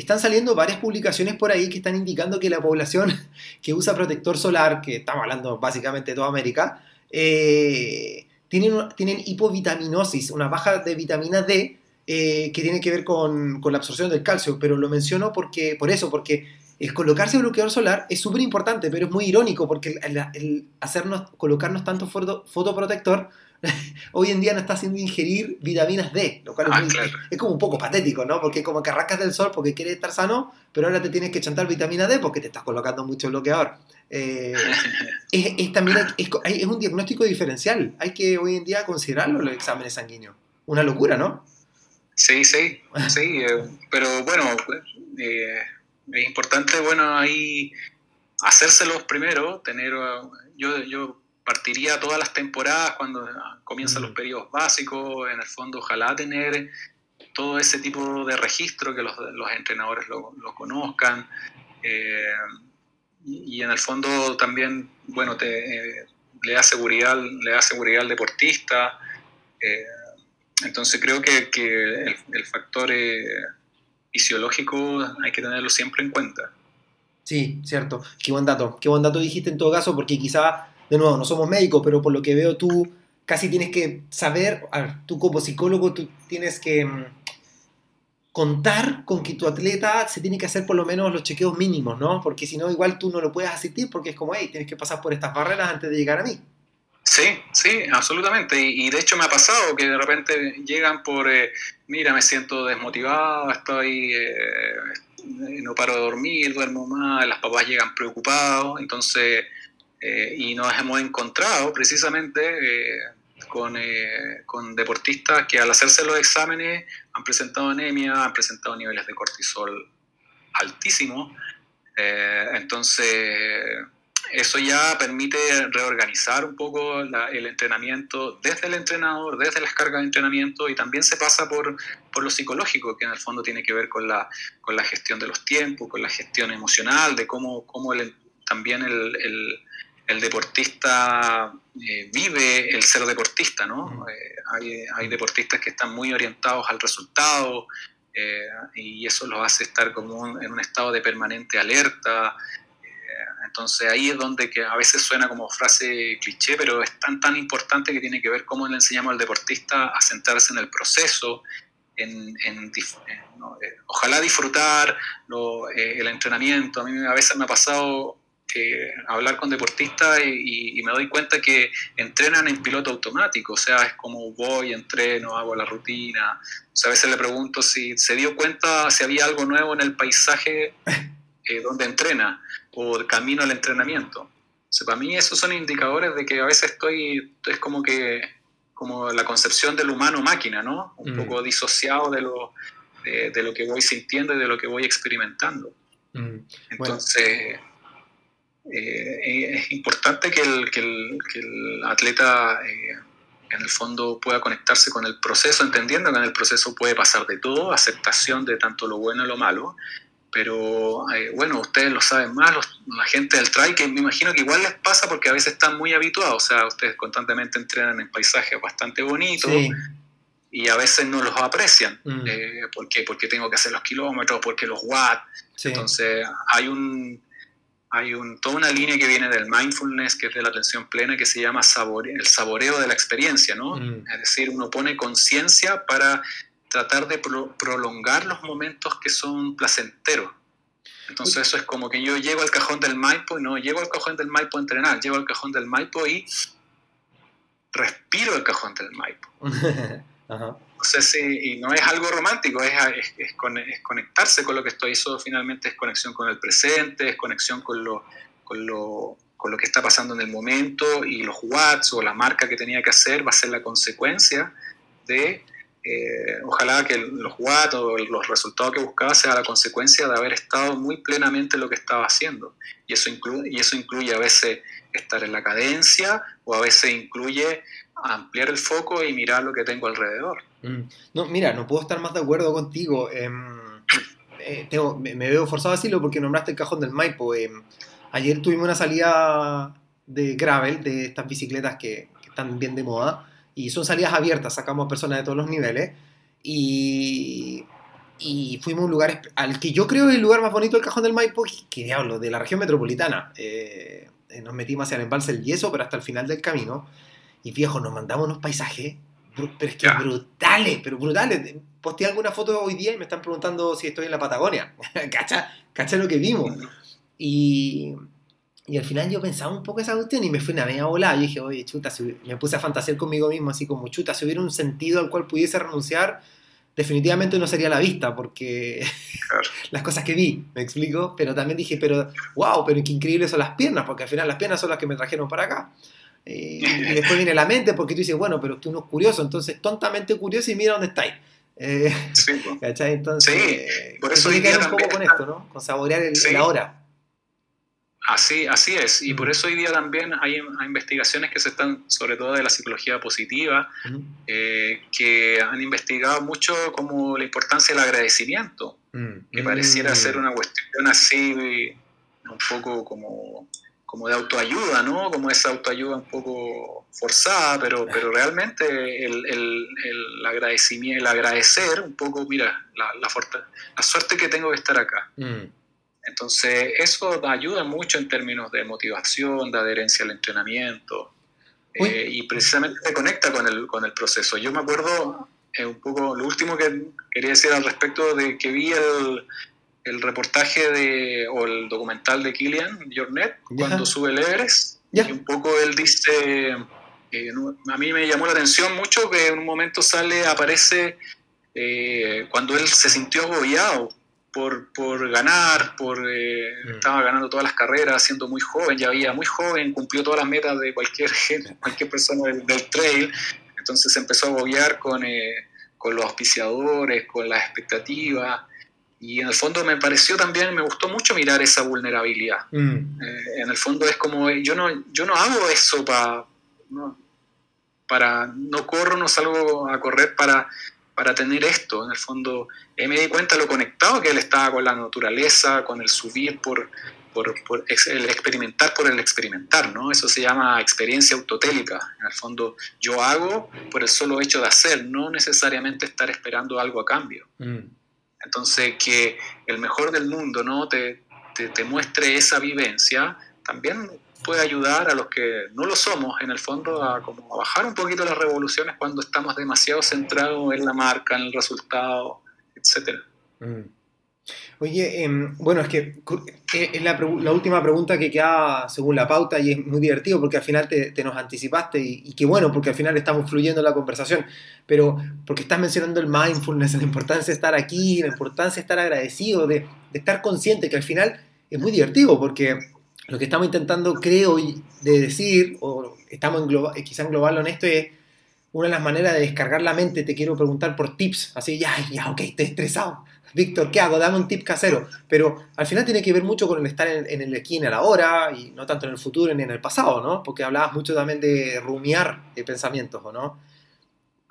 A: están saliendo varias publicaciones por ahí que están indicando que la población que usa protector solar, que estamos hablando básicamente de toda América, eh, tienen, hipovitaminosis, una baja de vitamina D eh, que tiene que ver con, la absorción del calcio, pero lo menciono porque, por eso, porque el colocarse bloqueador solar es súper importante, pero es muy irónico porque el, hacernos, colocarnos tanto fotoprotector hoy en día no está haciendo ingerir vitaminas D, lo cual es, ah, como un poco patético, ¿no? Porque como que arrancas del sol porque quieres estar sano, pero ahora te tienes que chantar vitamina D porque te estás colocando mucho bloqueador. Eh, es, también es, un diagnóstico diferencial, hay que hoy en día considerarlo los exámenes sanguíneos. Una locura, ¿no?
B: Sí, sí, sí, eh, pero bueno, eh, es importante, bueno, ahí hacérselos primero, tener, yo, yo partiría todas las temporadas cuando comienzan los mm. periodos básicos, en el fondo ojalá tener todo ese tipo de registro, que los, entrenadores lo, conozcan, eh, y, en el fondo también, bueno, te, eh, le, da seguridad, le da seguridad al deportista, eh, entonces creo que, el, el, factor fisiológico hay que tenerlo siempre en cuenta.
A: Sí, cierto. Qué buen dato. Qué buen dato dijiste en todo caso, porque quizá de nuevo, no somos médicos, pero por lo que veo tú casi tienes que saber, tú como psicólogo, tú tienes que mm, contar con que tu atleta se tiene que hacer por lo menos los chequeos mínimos, ¿no? Porque si no, igual tú no lo puedes asistir porque es como, hey, tienes que pasar por estas barreras antes de llegar a mí.
B: Sí, sí, absolutamente. Y, de hecho me ha pasado que de repente llegan por, eh, mira, me siento desmotivado, estoy, eh, no paro de dormir, duermo mal, las papás llegan preocupados, entonces y nos hemos encontrado precisamente con, con, deportistas que al hacerse los exámenes han presentado anemia, han presentado niveles de cortisol altísimos. entonces, eso ya permite reorganizar un poco el entrenamiento desde el entrenador, desde las cargas de entrenamiento y también se pasa por, por lo psicológico, que en el fondo tiene que ver con la, con la gestión de los tiempos, con la gestión emocional, de cómo, cómo también el, el, deportista eh, vive el ser deportista. ¿no? Eh, hay, hay, deportistas que están muy orientados al resultado. Eh, y eso los hace estar como en un estado de permanente alerta, entonces ahí es donde que a veces suena como frase cliché, pero es tan tan importante que tiene que ver cómo le enseñamos al deportista a centrarse en el proceso, en, eh, ojalá disfrutar eh, el entrenamiento. A mí a veces me ha pasado hablar con deportistas y, me doy cuenta que entrenan en piloto automático, o sea, es como voy, entreno, hago la rutina. O sea, a veces le pregunto si se dio cuenta si había algo nuevo en el paisaje eh, donde entrena o camino al entrenamiento. O para mí esos son indicadores de que a veces estoy, es como que, como la concepción del humano-máquina, ¿no? Un mm. poco disociado de lo, de, lo que voy sintiendo y de lo que voy experimentando. Mm. Entonces, eh, es importante que el, que el, que el atleta... Eh, en el fondo pueda conectarse con el proceso, entendiendo que en el proceso puede pasar de todo, aceptación de tanto lo bueno y lo malo, pero eh, bueno, ustedes lo saben más, la gente del trail, que me imagino que igual les pasa porque a veces están muy habituados, o sea, ustedes constantemente entrenan en paisajes bastante bonitos y a veces no los aprecian. Mm. Eh, ¿Por qué? Porque tengo que hacer los kilómetros, porque los watts. Entonces, hay un hay un, toda una línea que viene del mindfulness, que es de la atención plena, que se llama el saboreo de la experiencia, ¿no? Mm. Es decir, uno pone conciencia para tratar de prolongar los momentos que son placenteros. Entonces eso es como que yo llego al cajón del Maipo y no llego al cajón del Maipo a entrenar, llego al cajón del Maipo y respiro el cajón del Maipo. Entonces, y no es algo romántico, es, es, conectarse con lo que estoy, eso finalmente es conexión con el presente, es conexión con lo, con lo, con lo que está pasando en el momento y los watts o la marca que tenía que hacer va a ser la consecuencia de eh, ojalá que los watts o los resultados que buscaba sea la consecuencia de haber estado muy plenamente en lo que estaba haciendo. Y eso, incluye, y eso incluye a veces estar en la cadencia o a veces incluye ampliar el foco y mirar lo que tengo alrededor.
A: Mm. No, mira, no puedo estar más de acuerdo contigo. Em, eh, me, veo forzado a decirlo porque nombraste el cajón del Maipo. Em, ayer tuvimos una salida de gravel, de estas bicicletas que están bien de moda y son salidas abiertas, sacamos personas de todos los niveles y, y fuimos a un lugar al que yo creo es el lugar más bonito del Cajón del Maipo, que diablo, de la región metropolitana. Eh, eh, nos metimos hacia el embalse del Yeso, pero hasta el final del camino. Y viejo, nos mandamos unos paisajes, pero es que brutales, pero brutales. Posté alguna foto hoy día y me están preguntando si estoy en la Patagonia. ¿Cacha? ¿Cacha lo que vimos? Y, y al final yo pensaba un poco esa cuestión y me fui una media volada. Y dije, oye, chuta, me puse a fantasear conmigo mismo, así como, chuta, si hubiera un sentido al cual pudiese renunciar, definitivamente no sería la vista, porque las cosas que vi, me explico. Pero también dije, pero, wow, pero qué increíbles son las piernas, porque al final las piernas son las que me trajeron para acá. Eh, y después viene la mente, porque tú dices, bueno, pero tú no es curioso, entonces tontamente curioso y mira dónde estáis. Eh, sí, ¿Cachai? Entonces,
B: sí, por eso
A: que ver un poco con esto, ¿no? Con saborear el, la hora.
B: Así, así es, y por eso hoy día también hay, investigaciones que se están, sobre todo de la psicología positiva, eh, que han investigado mucho como la importancia del agradecimiento, mm. que pareciera ser una cuestión así, un poco como, como de autoayuda, ¿no? Como esa autoayuda un poco forzada, pero, pero realmente el, el, el agradecimiento, el agradecer un poco, mira, la, la, la suerte que tengo de estar acá. Mm. Entonces, eso ayuda mucho en términos de motivación, de adherencia al entrenamiento, eh, y precisamente se conecta con el, con el proceso. Yo me acuerdo eh, un poco, lo último que quería decir al respecto de que vi el, el reportaje de, o el documental de Killian Jornet cuando sube el Everest, y un poco él dice, eh, a mí me llamó la atención mucho que en un momento sale, aparece, cuando él se sintió agobiado por, por ganar, por, eh, mm. estaba ganando todas las carreras, siendo muy joven, ya había muy joven, cumplió todas las metas de cualquier, cualquier persona del, trail, entonces empezó a agobiar con, eh, con los auspiciadores, con las expectativas, y en el fondo me pareció también, me gustó mucho mirar esa vulnerabilidad. Mm. Eh, en el fondo es como, yo no, yo no hago eso para, no, para, no corro, no salgo a correr para, para tener esto. En el fondo eh, me di cuenta lo conectado que él estaba con la naturaleza, con el subir por, por, por el experimentar por el experimentar, ¿no? Eso se llama experiencia autotélica. En el fondo yo hago por el solo hecho de hacer, no necesariamente estar esperando algo a cambio. Mm. Entonces, que el mejor del mundo ¿no? te, te, muestre esa vivencia, también puede ayudar a los que no lo somos, en el fondo, a, como a bajar un poquito las revoluciones cuando estamos demasiado centrados en la marca, en el resultado, etc.
A: Oye, em, bueno, es que eh, es la, última pregunta que queda según la pauta y es muy divertido porque al final te, nos anticipaste y, y, qué bueno porque al final estamos fluyendo en la conversación, pero porque estás mencionando el mindfulness, la importancia de estar aquí, la importancia de estar agradecido, de, estar consciente que al final es muy divertido porque lo que estamos intentando, creo, de decir, o estamos en quizá englobarlo en esto, es una de las maneras de descargar la mente, te quiero preguntar por tips, así, ya, ya, ok, estoy estresado Víctor, ¿qué hago? Dame un tip casero. Pero al final tiene que ver mucho con el estar en, el aquí, en el ahora, y no tanto en el futuro ni en el pasado, ¿no? Porque hablabas mucho también de rumiar de pensamientos, ¿o no?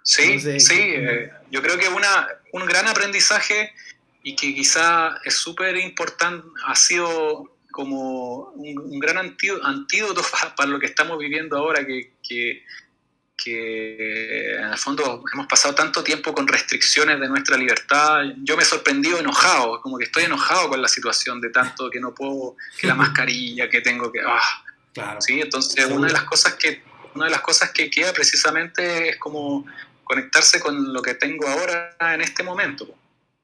B: Sí, sí. Eh, yo creo que una, un gran aprendizaje y que quizá es súper importante, ha sido como un, gran antídoto para, lo que estamos viviendo ahora, que, que que en el fondo hemos pasado tanto tiempo con restricciones de nuestra libertad. Yo me he sorprendido enojado, como que estoy enojado con la situación de tanto que no puedo, que la mascarilla, que tengo que... Ah, claro. ¿sí? Entonces, una de las cosas que una de las cosas que queda precisamente es como conectarse con lo que tengo ahora en este momento.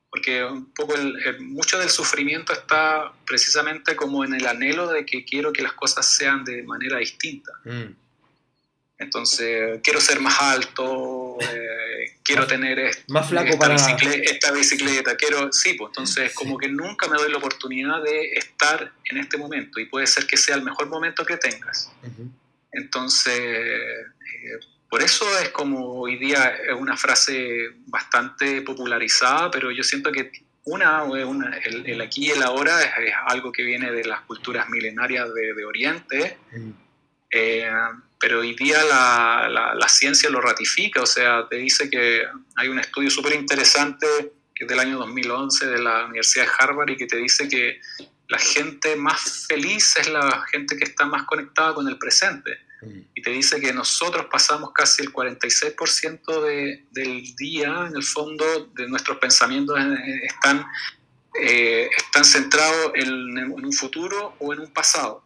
B: Porque un poco el, mucho del sufrimiento está precisamente como en el anhelo de que quiero que las cosas sean de manera distinta. Mm. Entonces, quiero ser más alto, eh, quiero tener
A: más flaco
B: esta,
A: para...
B: bicicleta, esta bicicleta, quiero, sí, pues entonces como que nunca me doy la oportunidad de estar en este momento y puede ser que sea el mejor momento que tengas. Entonces, eh, por eso es como hoy día es una frase bastante popularizada, pero yo siento que una, el, aquí y el ahora es, algo que viene de las culturas milenarias de, Oriente pero hoy día la, la, ciencia lo ratifica, o sea, te dice que hay un estudio súper interesante que es del año 2011 de la Universidad de Harvard y que te dice que la gente más feliz es la gente que está más conectada con el presente. Mm. Y te dice que nosotros pasamos casi el 46% de, del día, en el fondo, de nuestros pensamientos están, eh, están centrados en, en un futuro o en un pasado.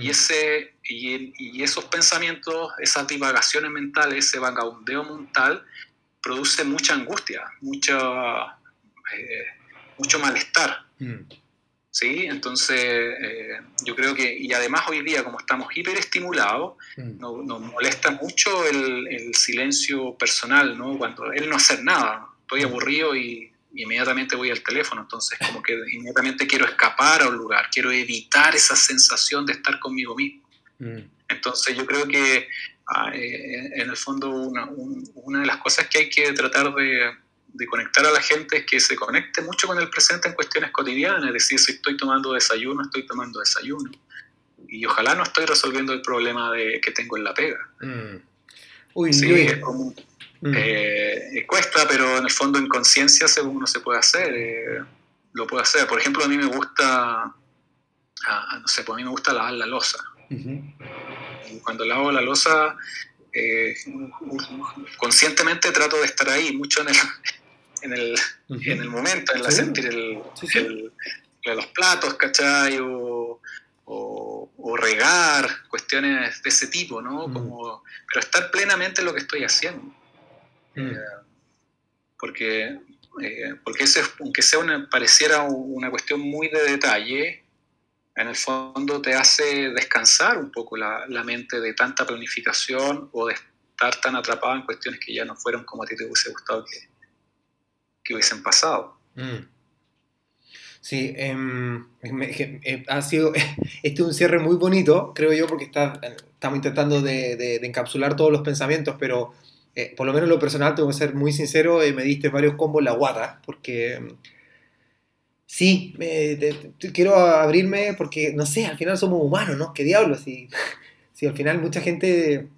B: Y, ese, y, esos pensamientos, esas divagaciones mentales, ese vagabundeo mental, produce mucha angustia, mucha, eh, mucho malestar. Mm. ¿Sí? Entonces, eh, yo creo que, y además hoy día, como estamos hiperestimulados, mm. nos, molesta mucho el, el, silencio personal, ¿no? Cuando él no hacer nada, estoy mm. aburrido y inmediatamente voy al teléfono, entonces como que inmediatamente quiero escapar a un lugar, quiero evitar esa sensación de estar conmigo mismo. Mm. Entonces yo creo que ah, eh, en el fondo una, una, de las cosas que hay que tratar de, de, conectar a la gente es que se conecte mucho con el presente en cuestiones cotidianas, es decir, si estoy tomando desayuno, estoy tomando desayuno. Y ojalá no estoy resolviendo el problema de, que tengo en la pega. Mm. Uy, sí, es como, Mm. Eh, cuesta, pero en el fondo en conciencia según uno se puede hacer, eh, lo puede hacer. Por ejemplo, a mí me gusta, ah, no sé, pues a mí me gusta lavar la losa. Cuando lavo la losa, eh, conscientemente trato de estar ahí, mucho en el, en el, en el momento, en la sentir el, los platos, ¿cachai? O, o, regar, cuestiones de ese tipo, ¿no? Como, pero estar plenamente en lo que estoy haciendo. Mm. Eh, porque, eh, porque ese, aunque sea una, pareciera una cuestión muy de detalle, en el fondo te hace descansar un poco la, la, mente de tanta planificación o de estar tan atrapado en cuestiones que ya no fueron como a ti te hubiese gustado que, que hubiesen pasado. Mm.
A: Sí, em, eh, ha sido, este es un cierre muy bonito, creo yo, porque está, estamos intentando de, encapsular todos los pensamientos, pero eh, por lo menos lo personal, tengo que ser muy sincero, me diste varios combos la guata, porque em, sí, quiero abrirme porque, no sé, al final somos humanos, ¿no? ¿Qué diablos? Si, si al final mucha gente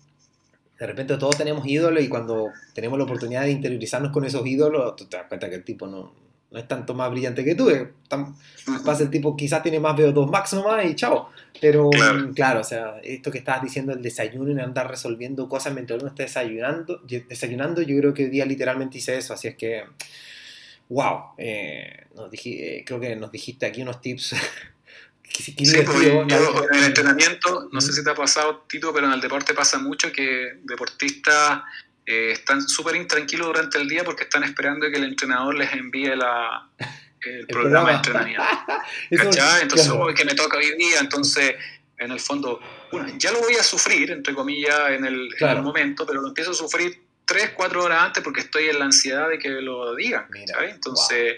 A: de repente todos tenemos ídolos y cuando tenemos la oportunidad de interiorizarnos con esos ídolos, te das cuenta que el tipo no, no es tanto más brillante que tú. pasa el tipo quizás tiene más VO2 máximo más y chao. Pero claro. o sea, esto que estabas diciendo, el desayuno y andar resolviendo cosas mientras uno está desayunando, desayunando yo creo que hoy día literalmente hice eso, así es que, wow, eh, nos eh, creo que nos dijiste aquí unos tips
B: sí, en el entrenamiento, no sé si te ha pasado, Tito, pero en el deporte pasa mucho que deportistas eh, están súper intranquilos durante el día porque están esperando que el entrenador les envíe la, el, programa, de entrenamiento. Entonces, que me toca hoy día, entonces, en el fondo, ya lo voy a sufrir, entre comillas, en el, momento, pero lo empiezo a sufrir tres, cuatro horas antes porque estoy en la ansiedad de que lo digan. Entonces,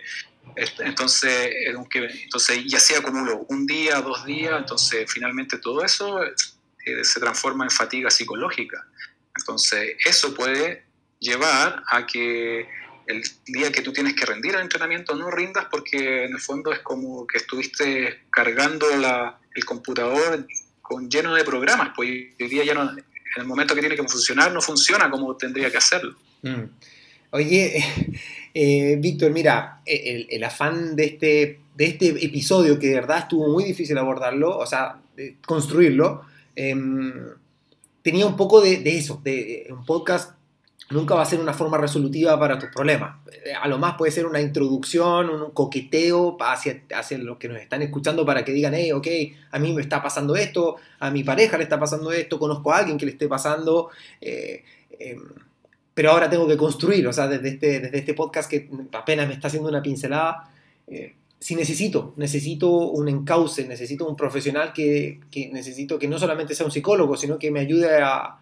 B: entonces, entonces, y así acumulo un día, dos días, entonces finalmente todo eso eh, se transforma en fatiga psicológica. Entonces, eso puede llevar a que el día que tú tienes que rendir al entrenamiento no rindas porque en el fondo es como que estuviste cargando la, el computador con lleno de programas, pues el día ya no, en el momento que tiene que funcionar no funciona como tendría que hacerlo. Mm.
A: Oye, eh, Víctor, mira, el, afán de este, de este episodio, que de verdad estuvo muy difícil abordarlo, o sea, construirlo, em, tenía un poco de, eso, de, un podcast nunca va a ser una forma resolutiva para tus problemas. A lo más puede ser una introducción, un coqueteo hacia, hacia los que nos están escuchando para que digan, hey, ok, a mí me está pasando esto, a mi pareja le está pasando esto, conozco a alguien que le esté pasando. Eh, em, pero ahora tengo que construir, o sea, desde este, desde este podcast que apenas me está haciendo una pincelada, eh, si necesito, necesito un encauce, necesito un profesional que, necesito que no solamente sea un psicólogo, sino que me ayude a,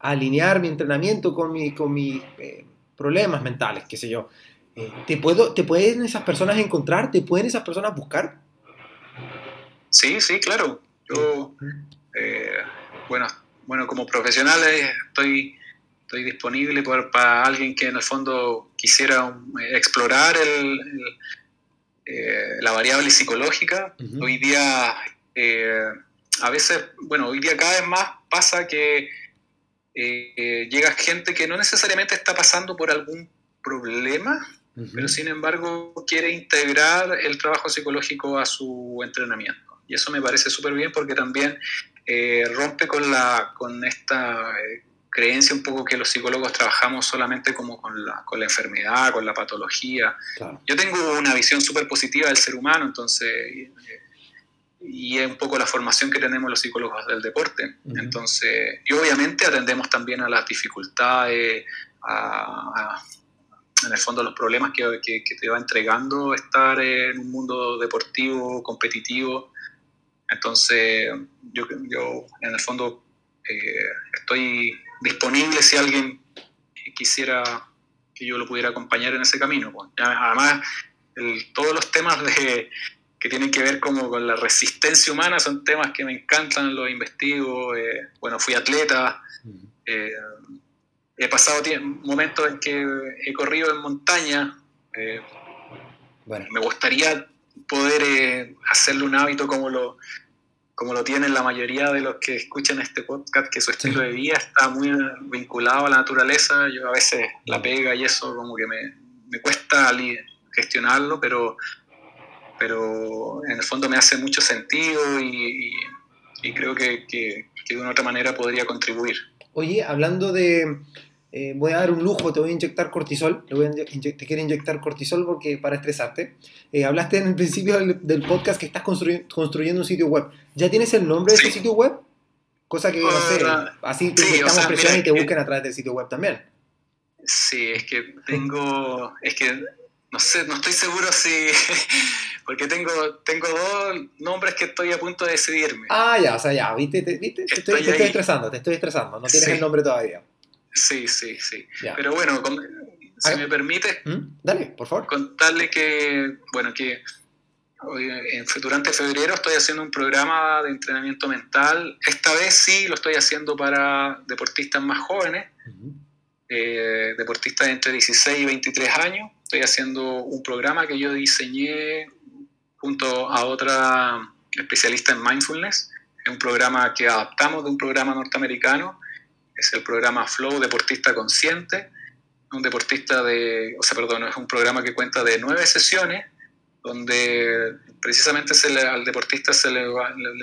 A: alinear mi entrenamiento con, mi, con mis eh, problemas mentales, qué sé yo. Eh, ¿te, puedo, ¿Te pueden esas personas encontrar? ¿Te pueden esas personas buscar?
B: Sí, sí, claro. Yo, bueno, bueno, como profesional estoy estoy disponible para alguien que en el fondo quisiera explorar eh, la variable psicológica. Hoy día, eh, a veces, bueno, hoy día cada vez más pasa que eh, llega gente que no necesariamente está pasando por algún problema, pero sin embargo quiere integrar el trabajo psicológico a su entrenamiento. Y eso me parece súper bien porque también rompe con, la, con esta creencia un poco que los psicólogos trabajamos solamente como con la, con la enfermedad, con la patología. Yo tengo una visión súper positiva del ser humano, entonces, y, es un poco la formación que tenemos los psicólogos del deporte. Entonces, y obviamente atendemos también a las dificultades, a, en el fondo los problemas que, que, te va entregando estar en un mundo deportivo, competitivo. Entonces, yo, yo en el fondo eh, estoy disponible si alguien quisiera que yo lo pudiera acompañar en ese camino. Además, todos los temas de, que tienen que ver como con la resistencia humana son temas que me encantan, los investigo. Eh, bueno, fui atleta, eh, he pasado momentos en que he corrido en montaña. Eh, bueno. Me gustaría poder hacerle un hábito como lo, como lo tienen la mayoría de los que escuchan este podcast, que su estilo de vida está muy vinculado a la naturaleza. Yo a veces la pega y eso como que me, me cuesta gestionarlo, pero, pero en el fondo me hace mucho sentido y, y, creo que, que, que de una otra manera podría contribuir.
A: Oye, hablando de, eh, voy a dar un lujo, te voy a inyectar cortisol, te, quiero inyectar cortisol porque para estresarte. Eh, hablaste en el principio del, podcast que estás construyendo un sitio web. ¿Ya tienes el nombre de ese sitio web? Cosa que, no sé, así te sí, presión y te busquen a través del sitio web también.
B: Sí, es que tengo, es que no sé, no estoy seguro si, porque tengo, tengo dos nombres que estoy a punto de decidirme.
A: Ah, ya, o sea, ya, viste, te, viste? Te, estoy, estresando, te estoy estresando, no tienes el nombre todavía.
B: Sí, sí, sí. Pero bueno, si me permite.
A: ¿Mm? Dale, por favor.
B: Contarle que, bueno, que durante febrero estoy haciendo un programa de entrenamiento mental. Esta vez sí lo estoy haciendo para deportistas más jóvenes, eh, deportistas entre 16 y 23 años. Estoy haciendo un programa que yo diseñé junto a otra especialista en mindfulness. Es un programa que adaptamos de un programa norteamericano. Es el programa Flow Deportista Consciente. Un deportista de, o sea, perdón, es un programa que cuenta de nueve sesiones donde precisamente al deportista se, le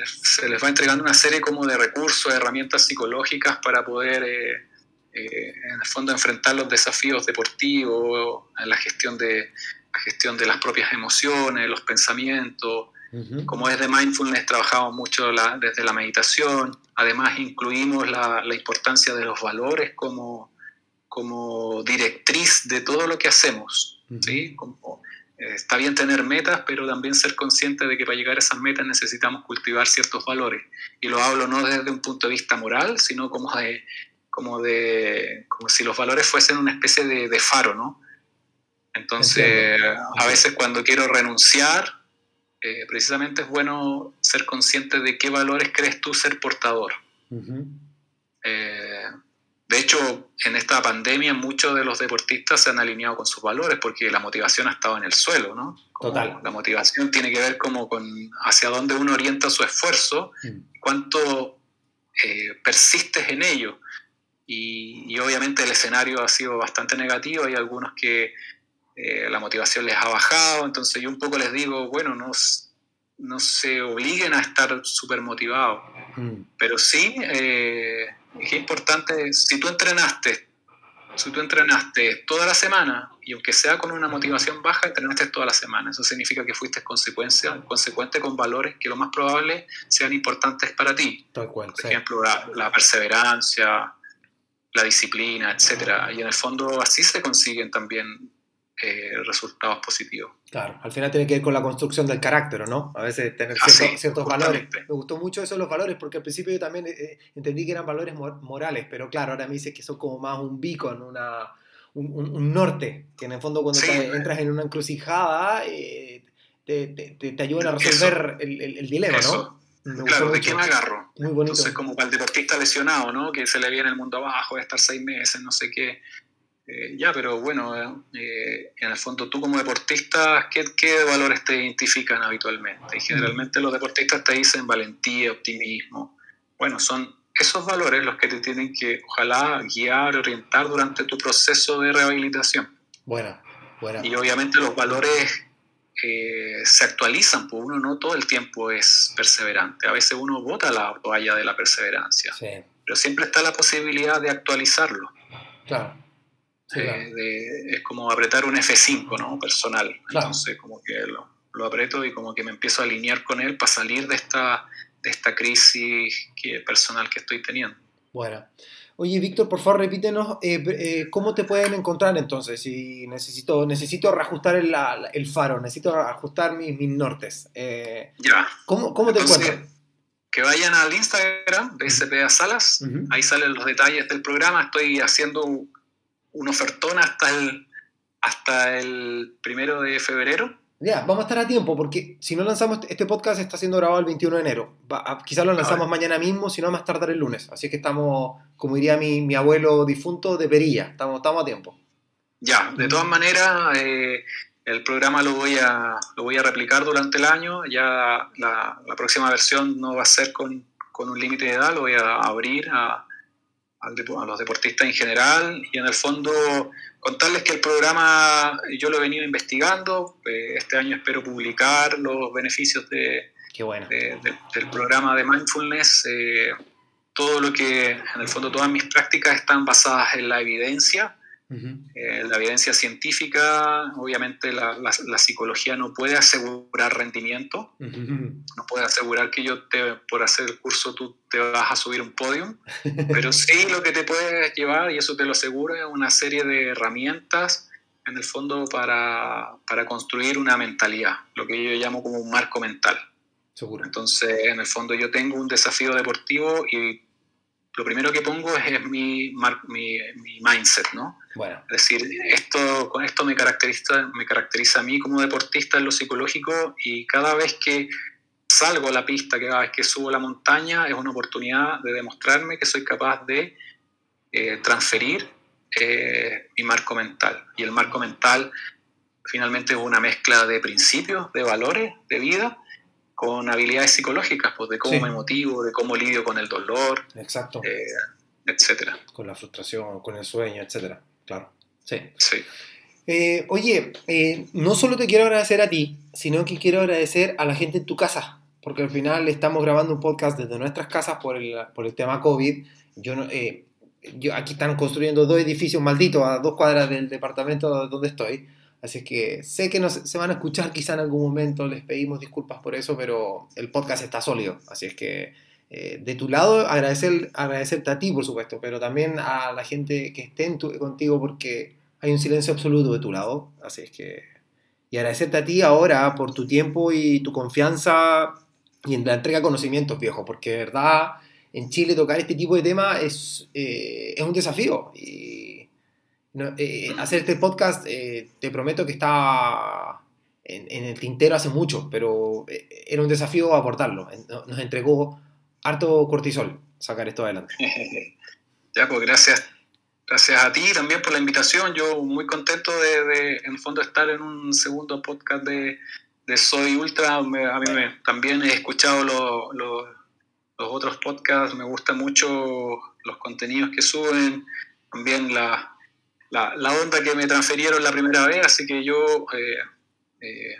B: se les va entregando una serie como de recursos, herramientas psicológicas para poder, eh, eh, en el fondo, enfrentar los desafíos deportivos, la gestión de, la gestión de las propias emociones, los pensamientos. Como es de mindfulness, trabajamos mucho desde la meditación. Además, incluimos la, la importancia de los valores como, como directriz de todo lo que hacemos. ¿sí? Como, eh, está bien tener metas, pero también ser consciente de que para llegar a esas metas necesitamos cultivar ciertos valores. Y lo hablo no desde un punto de vista moral, sino como de, como de, como si los valores fuesen una especie de, faro, ¿no? Entonces, a veces cuando quiero renunciar, eh, precisamente es bueno ser consciente de qué valores crees tú ser portador. De hecho, en esta pandemia muchos de los deportistas se han alineado con sus valores porque la motivación ha estado en el suelo, ¿no?
A: Total.
B: La motivación tiene que ver como con hacia dónde uno orienta su esfuerzo, mm. cuánto eh, persistes en ello. Y, obviamente el escenario ha sido bastante negativo, hay algunos que eh, la motivación les ha bajado, entonces yo un poco les digo, bueno, no, no se obliguen a estar súper motivados, mm. pero sí... Eh, es importante, si tú entrenaste, si tú entrenaste toda la semana, y aunque sea con una motivación baja, entrenaste toda la semana. Eso significa que fuiste consecuencia, consecuente con valores que lo más probable sean importantes para ti.
A: Tal cual,
B: Por ejemplo, la, perseverancia, la disciplina, etc. Y en el fondo así se consiguen también eh, resultados positivos.
A: Claro, al final tiene que ver con la construcción del carácter, ¿no? A veces tener ah, ciertos valores. Me gustó mucho eso los valores, porque al principio yo también eh, entendí que eran valores morales, pero claro, ahora me dices que son como más un beacon, una, un, norte, que en el fondo cuando entras en una encrucijada eh, te, te, te, ayudan a resolver el, el, dilema, ¿no?
B: claro, ¿de me agarro?
A: Muy bonito.
B: Entonces, como para el deportista lesionado, ¿no? Que se le viene el mundo abajo, de estar seis meses, no sé qué eh, ya, pero bueno, eh, en el fondo tú como deportista, ¿qué, ¿qué, valores te identifican habitualmente? Y generalmente los deportistas te dicen valentía, optimismo. Bueno, son esos valores los que te tienen que, ojalá, guiar, orientar durante tu proceso de rehabilitación.
A: Bueno, bueno.
B: Y obviamente los valores eh, se actualizan, pues uno no todo el tiempo es perseverante. A veces uno bota la toalla de la perseverancia, sí. pero siempre está la posibilidad de actualizarlo.
A: Claro.
B: Eh, es como apretar un F5, ¿no? Personal. Entonces, como que lo, lo, aprieto y como que me empiezo a alinear con él para salir de esta, de esta crisis que, personal que estoy teniendo.
A: Bueno. Oye, Víctor, por favor, repítenos eh, eh, cómo te pueden encontrar entonces. Si necesito, necesito reajustar el, el faro, necesito ajustar mis, mis nortes.
B: ya.
A: ¿Cómo, cómo te encuentran?
B: Que vayan al Instagram, BSPA Salas, ahí salen los detalles del programa. Estoy haciendo un ofertón hasta el, hasta el primero de febrero.
A: Ya, vamos a estar a tiempo, porque si no lanzamos, este podcast está siendo grabado el 21 de enero. quizás lo lanzamos mañana mismo, si no más tardar el lunes. Así que estamos, como diría mi, mi abuelo difunto, de perilla. Estamos, estamos a tiempo.
B: Ya, de todas maneras, eh, el programa lo voy, a, lo voy a replicar durante el año. Ya la, la próxima versión no va a ser con, con un límite de edad, lo voy a abrir a, a los deportistas en general y en el fondo contarles que el programa yo lo he venido investigando, eh, este año espero publicar los beneficios de, del programa de mindfulness, eh, todo lo que en el fondo todas mis prácticas están basadas en la evidencia eh, la evidencia científica, obviamente la, psicología no puede asegurar rendimiento, no puede asegurar que yo te, por hacer el curso tú te vas a subir un podium, pero sí lo que te puede llevar, y eso te lo aseguro, es una serie de herramientas en el fondo para, para construir una mentalidad, lo que yo llamo como un marco mental.
A: Seguro.
B: Entonces, en el fondo yo tengo un desafío deportivo y lo primero que pongo es, mi, mi, mi, mindset, ¿no?
A: Bueno.
B: Es decir, esto, con esto me caracteriza, me caracteriza a mí como deportista en lo psicológico y cada vez que salgo a la pista, cada vez que subo la montaña, es una oportunidad de demostrarme que soy capaz de eh, transferir eh, mi marco mental. Y el marco mental finalmente es una mezcla de principios, de valores, de vida, con habilidades psicológicas, pues de cómo me motivo, de cómo lidio con el dolor,
A: Exacto.
B: Eh, etcétera.
A: Con la frustración, con el sueño, etcétera. Claro. Sí.
B: Sí.
A: Eh, oye, eh, no solo te quiero agradecer a ti, sino que quiero agradecer a la gente en tu casa, porque al final estamos grabando un podcast desde nuestras casas por el, por el tema COVID. Yo, no, yo aquí están construyendo dos edificios malditos a dos cuadras del departamento donde estoy. Así que sé que nos, se van a escuchar quizá en algún momento, les pedimos disculpas por eso, pero el podcast está sólido. Así es que eh, de tu lado agradecer, agradecerte a ti, por supuesto, pero también a la gente que esté en tu, contigo porque hay un silencio absoluto de tu lado. Así es que... Y agradecerte a ti ahora por tu tiempo y tu confianza y en la entrega de conocimientos, viejo, porque de verdad en Chile tocar este tipo de temas es, eh, es un desafío. Y eh, hacer este podcast, eh, te prometo que está en, el tintero hace mucho, pero eh, era un desafío aportarlo. Nos entregó harto cortisol sacar esto adelante.
B: ya, pues gracias. Gracias a ti también por la invitación. Yo muy contento de, en el fondo, estar en un segundo podcast de, Soy Ultra. a mí me, también he escuchado los otros podcasts. Me gustan mucho los contenidos que suben. También la, la, onda que me transfirieron la primera vez, así que yo eh, eh,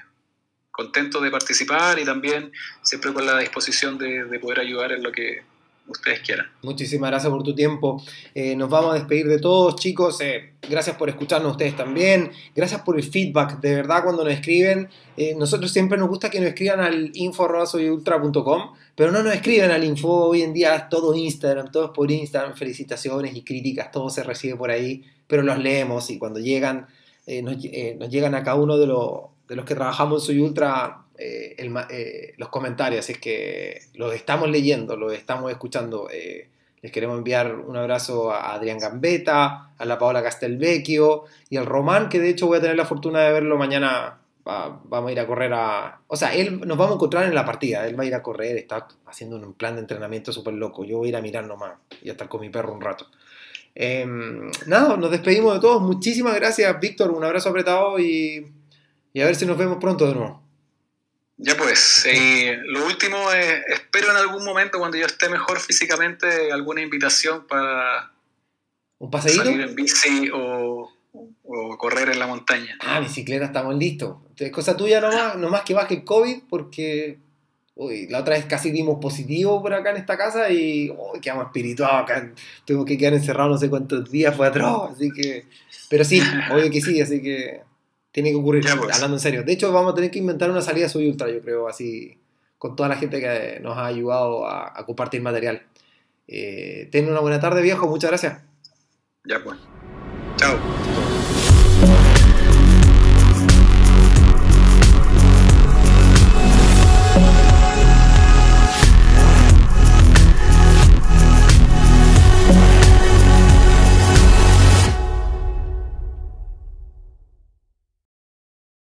B: contento de participar y también siempre con la disposición de, poder ayudar en lo que ustedes quieran.
A: Muchísimas gracias por tu tiempo. Eh, nos vamos a despedir de todos, chicos. gracias por escucharnos ustedes también. Gracias por el feedback. De verdad, cuando nos escriben, nosotros siempre nos gusta que nos escriban al info.soyultra.com, pero no nos escriben al info. Hoy en día es todo Instagram, todo es por Instagram. Felicitaciones y críticas, todo se recibe por ahí pero los leemos y cuando llegan, eh, eh, nos, llegan a cada uno de, de, los que trabajamos en Soy Ultra eh, los comentarios, así que los estamos leyendo, los estamos escuchando. les queremos enviar un abrazo a Adrián Gambetta, a la Paola Castelvecchio y al Román, que de hecho voy a tener la fortuna de verlo mañana. vamos a ir a correr a... O sea, él nos vamos a encontrar en la partida, él va a ir a correr, está haciendo un plan de entrenamiento súper loco. Yo voy a ir a mirar nomás y a estar con mi perro un rato. Em, nada, nos despedimos de todos. Muchísimas gracias, Víctor. Un abrazo apretado y, a ver si nos vemos pronto de nuevo.
B: Ya pues, eh, lo último es, espero en algún momento cuando yo esté mejor físicamente alguna invitación para
A: ¿Un paseíto?
B: salir en bici o, correr en la montaña.
A: Ah, bicicleta, estamos listos. Es cosa tuya nomás, nomás que baje el COVID porque Uy, la otra vez casi dimos positivo por acá en esta casa y uy, quedamos espirituados acá. Tengo que quedar encerrado no sé cuántos días, fue atroz. Así que. Pero sí, obvio que sí, así que tiene que ocurrir. Pues. Hablando en serio. De hecho, vamos a tener que inventar una salida Soy Ultra, yo creo, así, con toda la gente que nos ha ayudado a, compartir material. Eh, ten una buena tarde, viejo. Muchas gracias.
B: Ya pues. Chao.